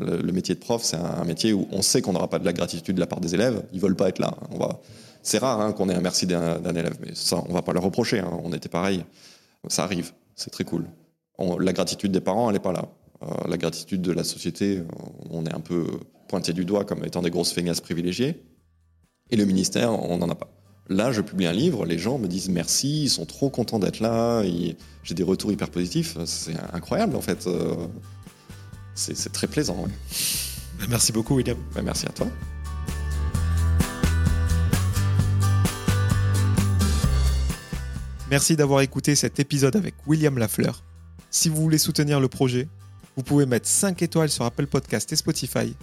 le, métier de prof, c'est un, métier où on sait qu'on n'aura pas de la gratitude de la part des élèves. Ils veulent pas être là. On va, c'est rare hein, qu'on ait un merci d'un élève, mais ça, on va pas le reprocher. Hein. On était pareil. Ça arrive, c'est très cool. la gratitude des parents, elle n'est pas là. Euh, la gratitude de la société, euh, on est un peu pointé du doigt comme étant des grosses feignasses privilégiées. Et le ministère, on n'en a pas. Là, je publie un livre, les gens me disent merci, ils sont trop contents d'être là, j'ai des retours hyper positifs. C'est incroyable en fait. Euh, c'est très plaisant. Merci beaucoup, William. Ben, merci à toi. Merci d'avoir écouté cet épisode avec William Lafleur. Si vous voulez soutenir le projet, vous pouvez mettre 5 étoiles sur Apple Podcast et Spotify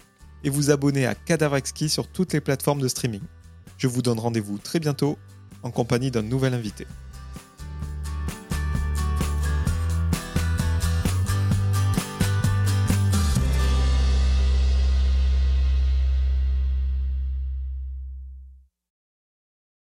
et vous abonner à Cadavrexki sur toutes les plateformes de streaming. Je vous donne rendez-vous très bientôt en compagnie d'un nouvel invité.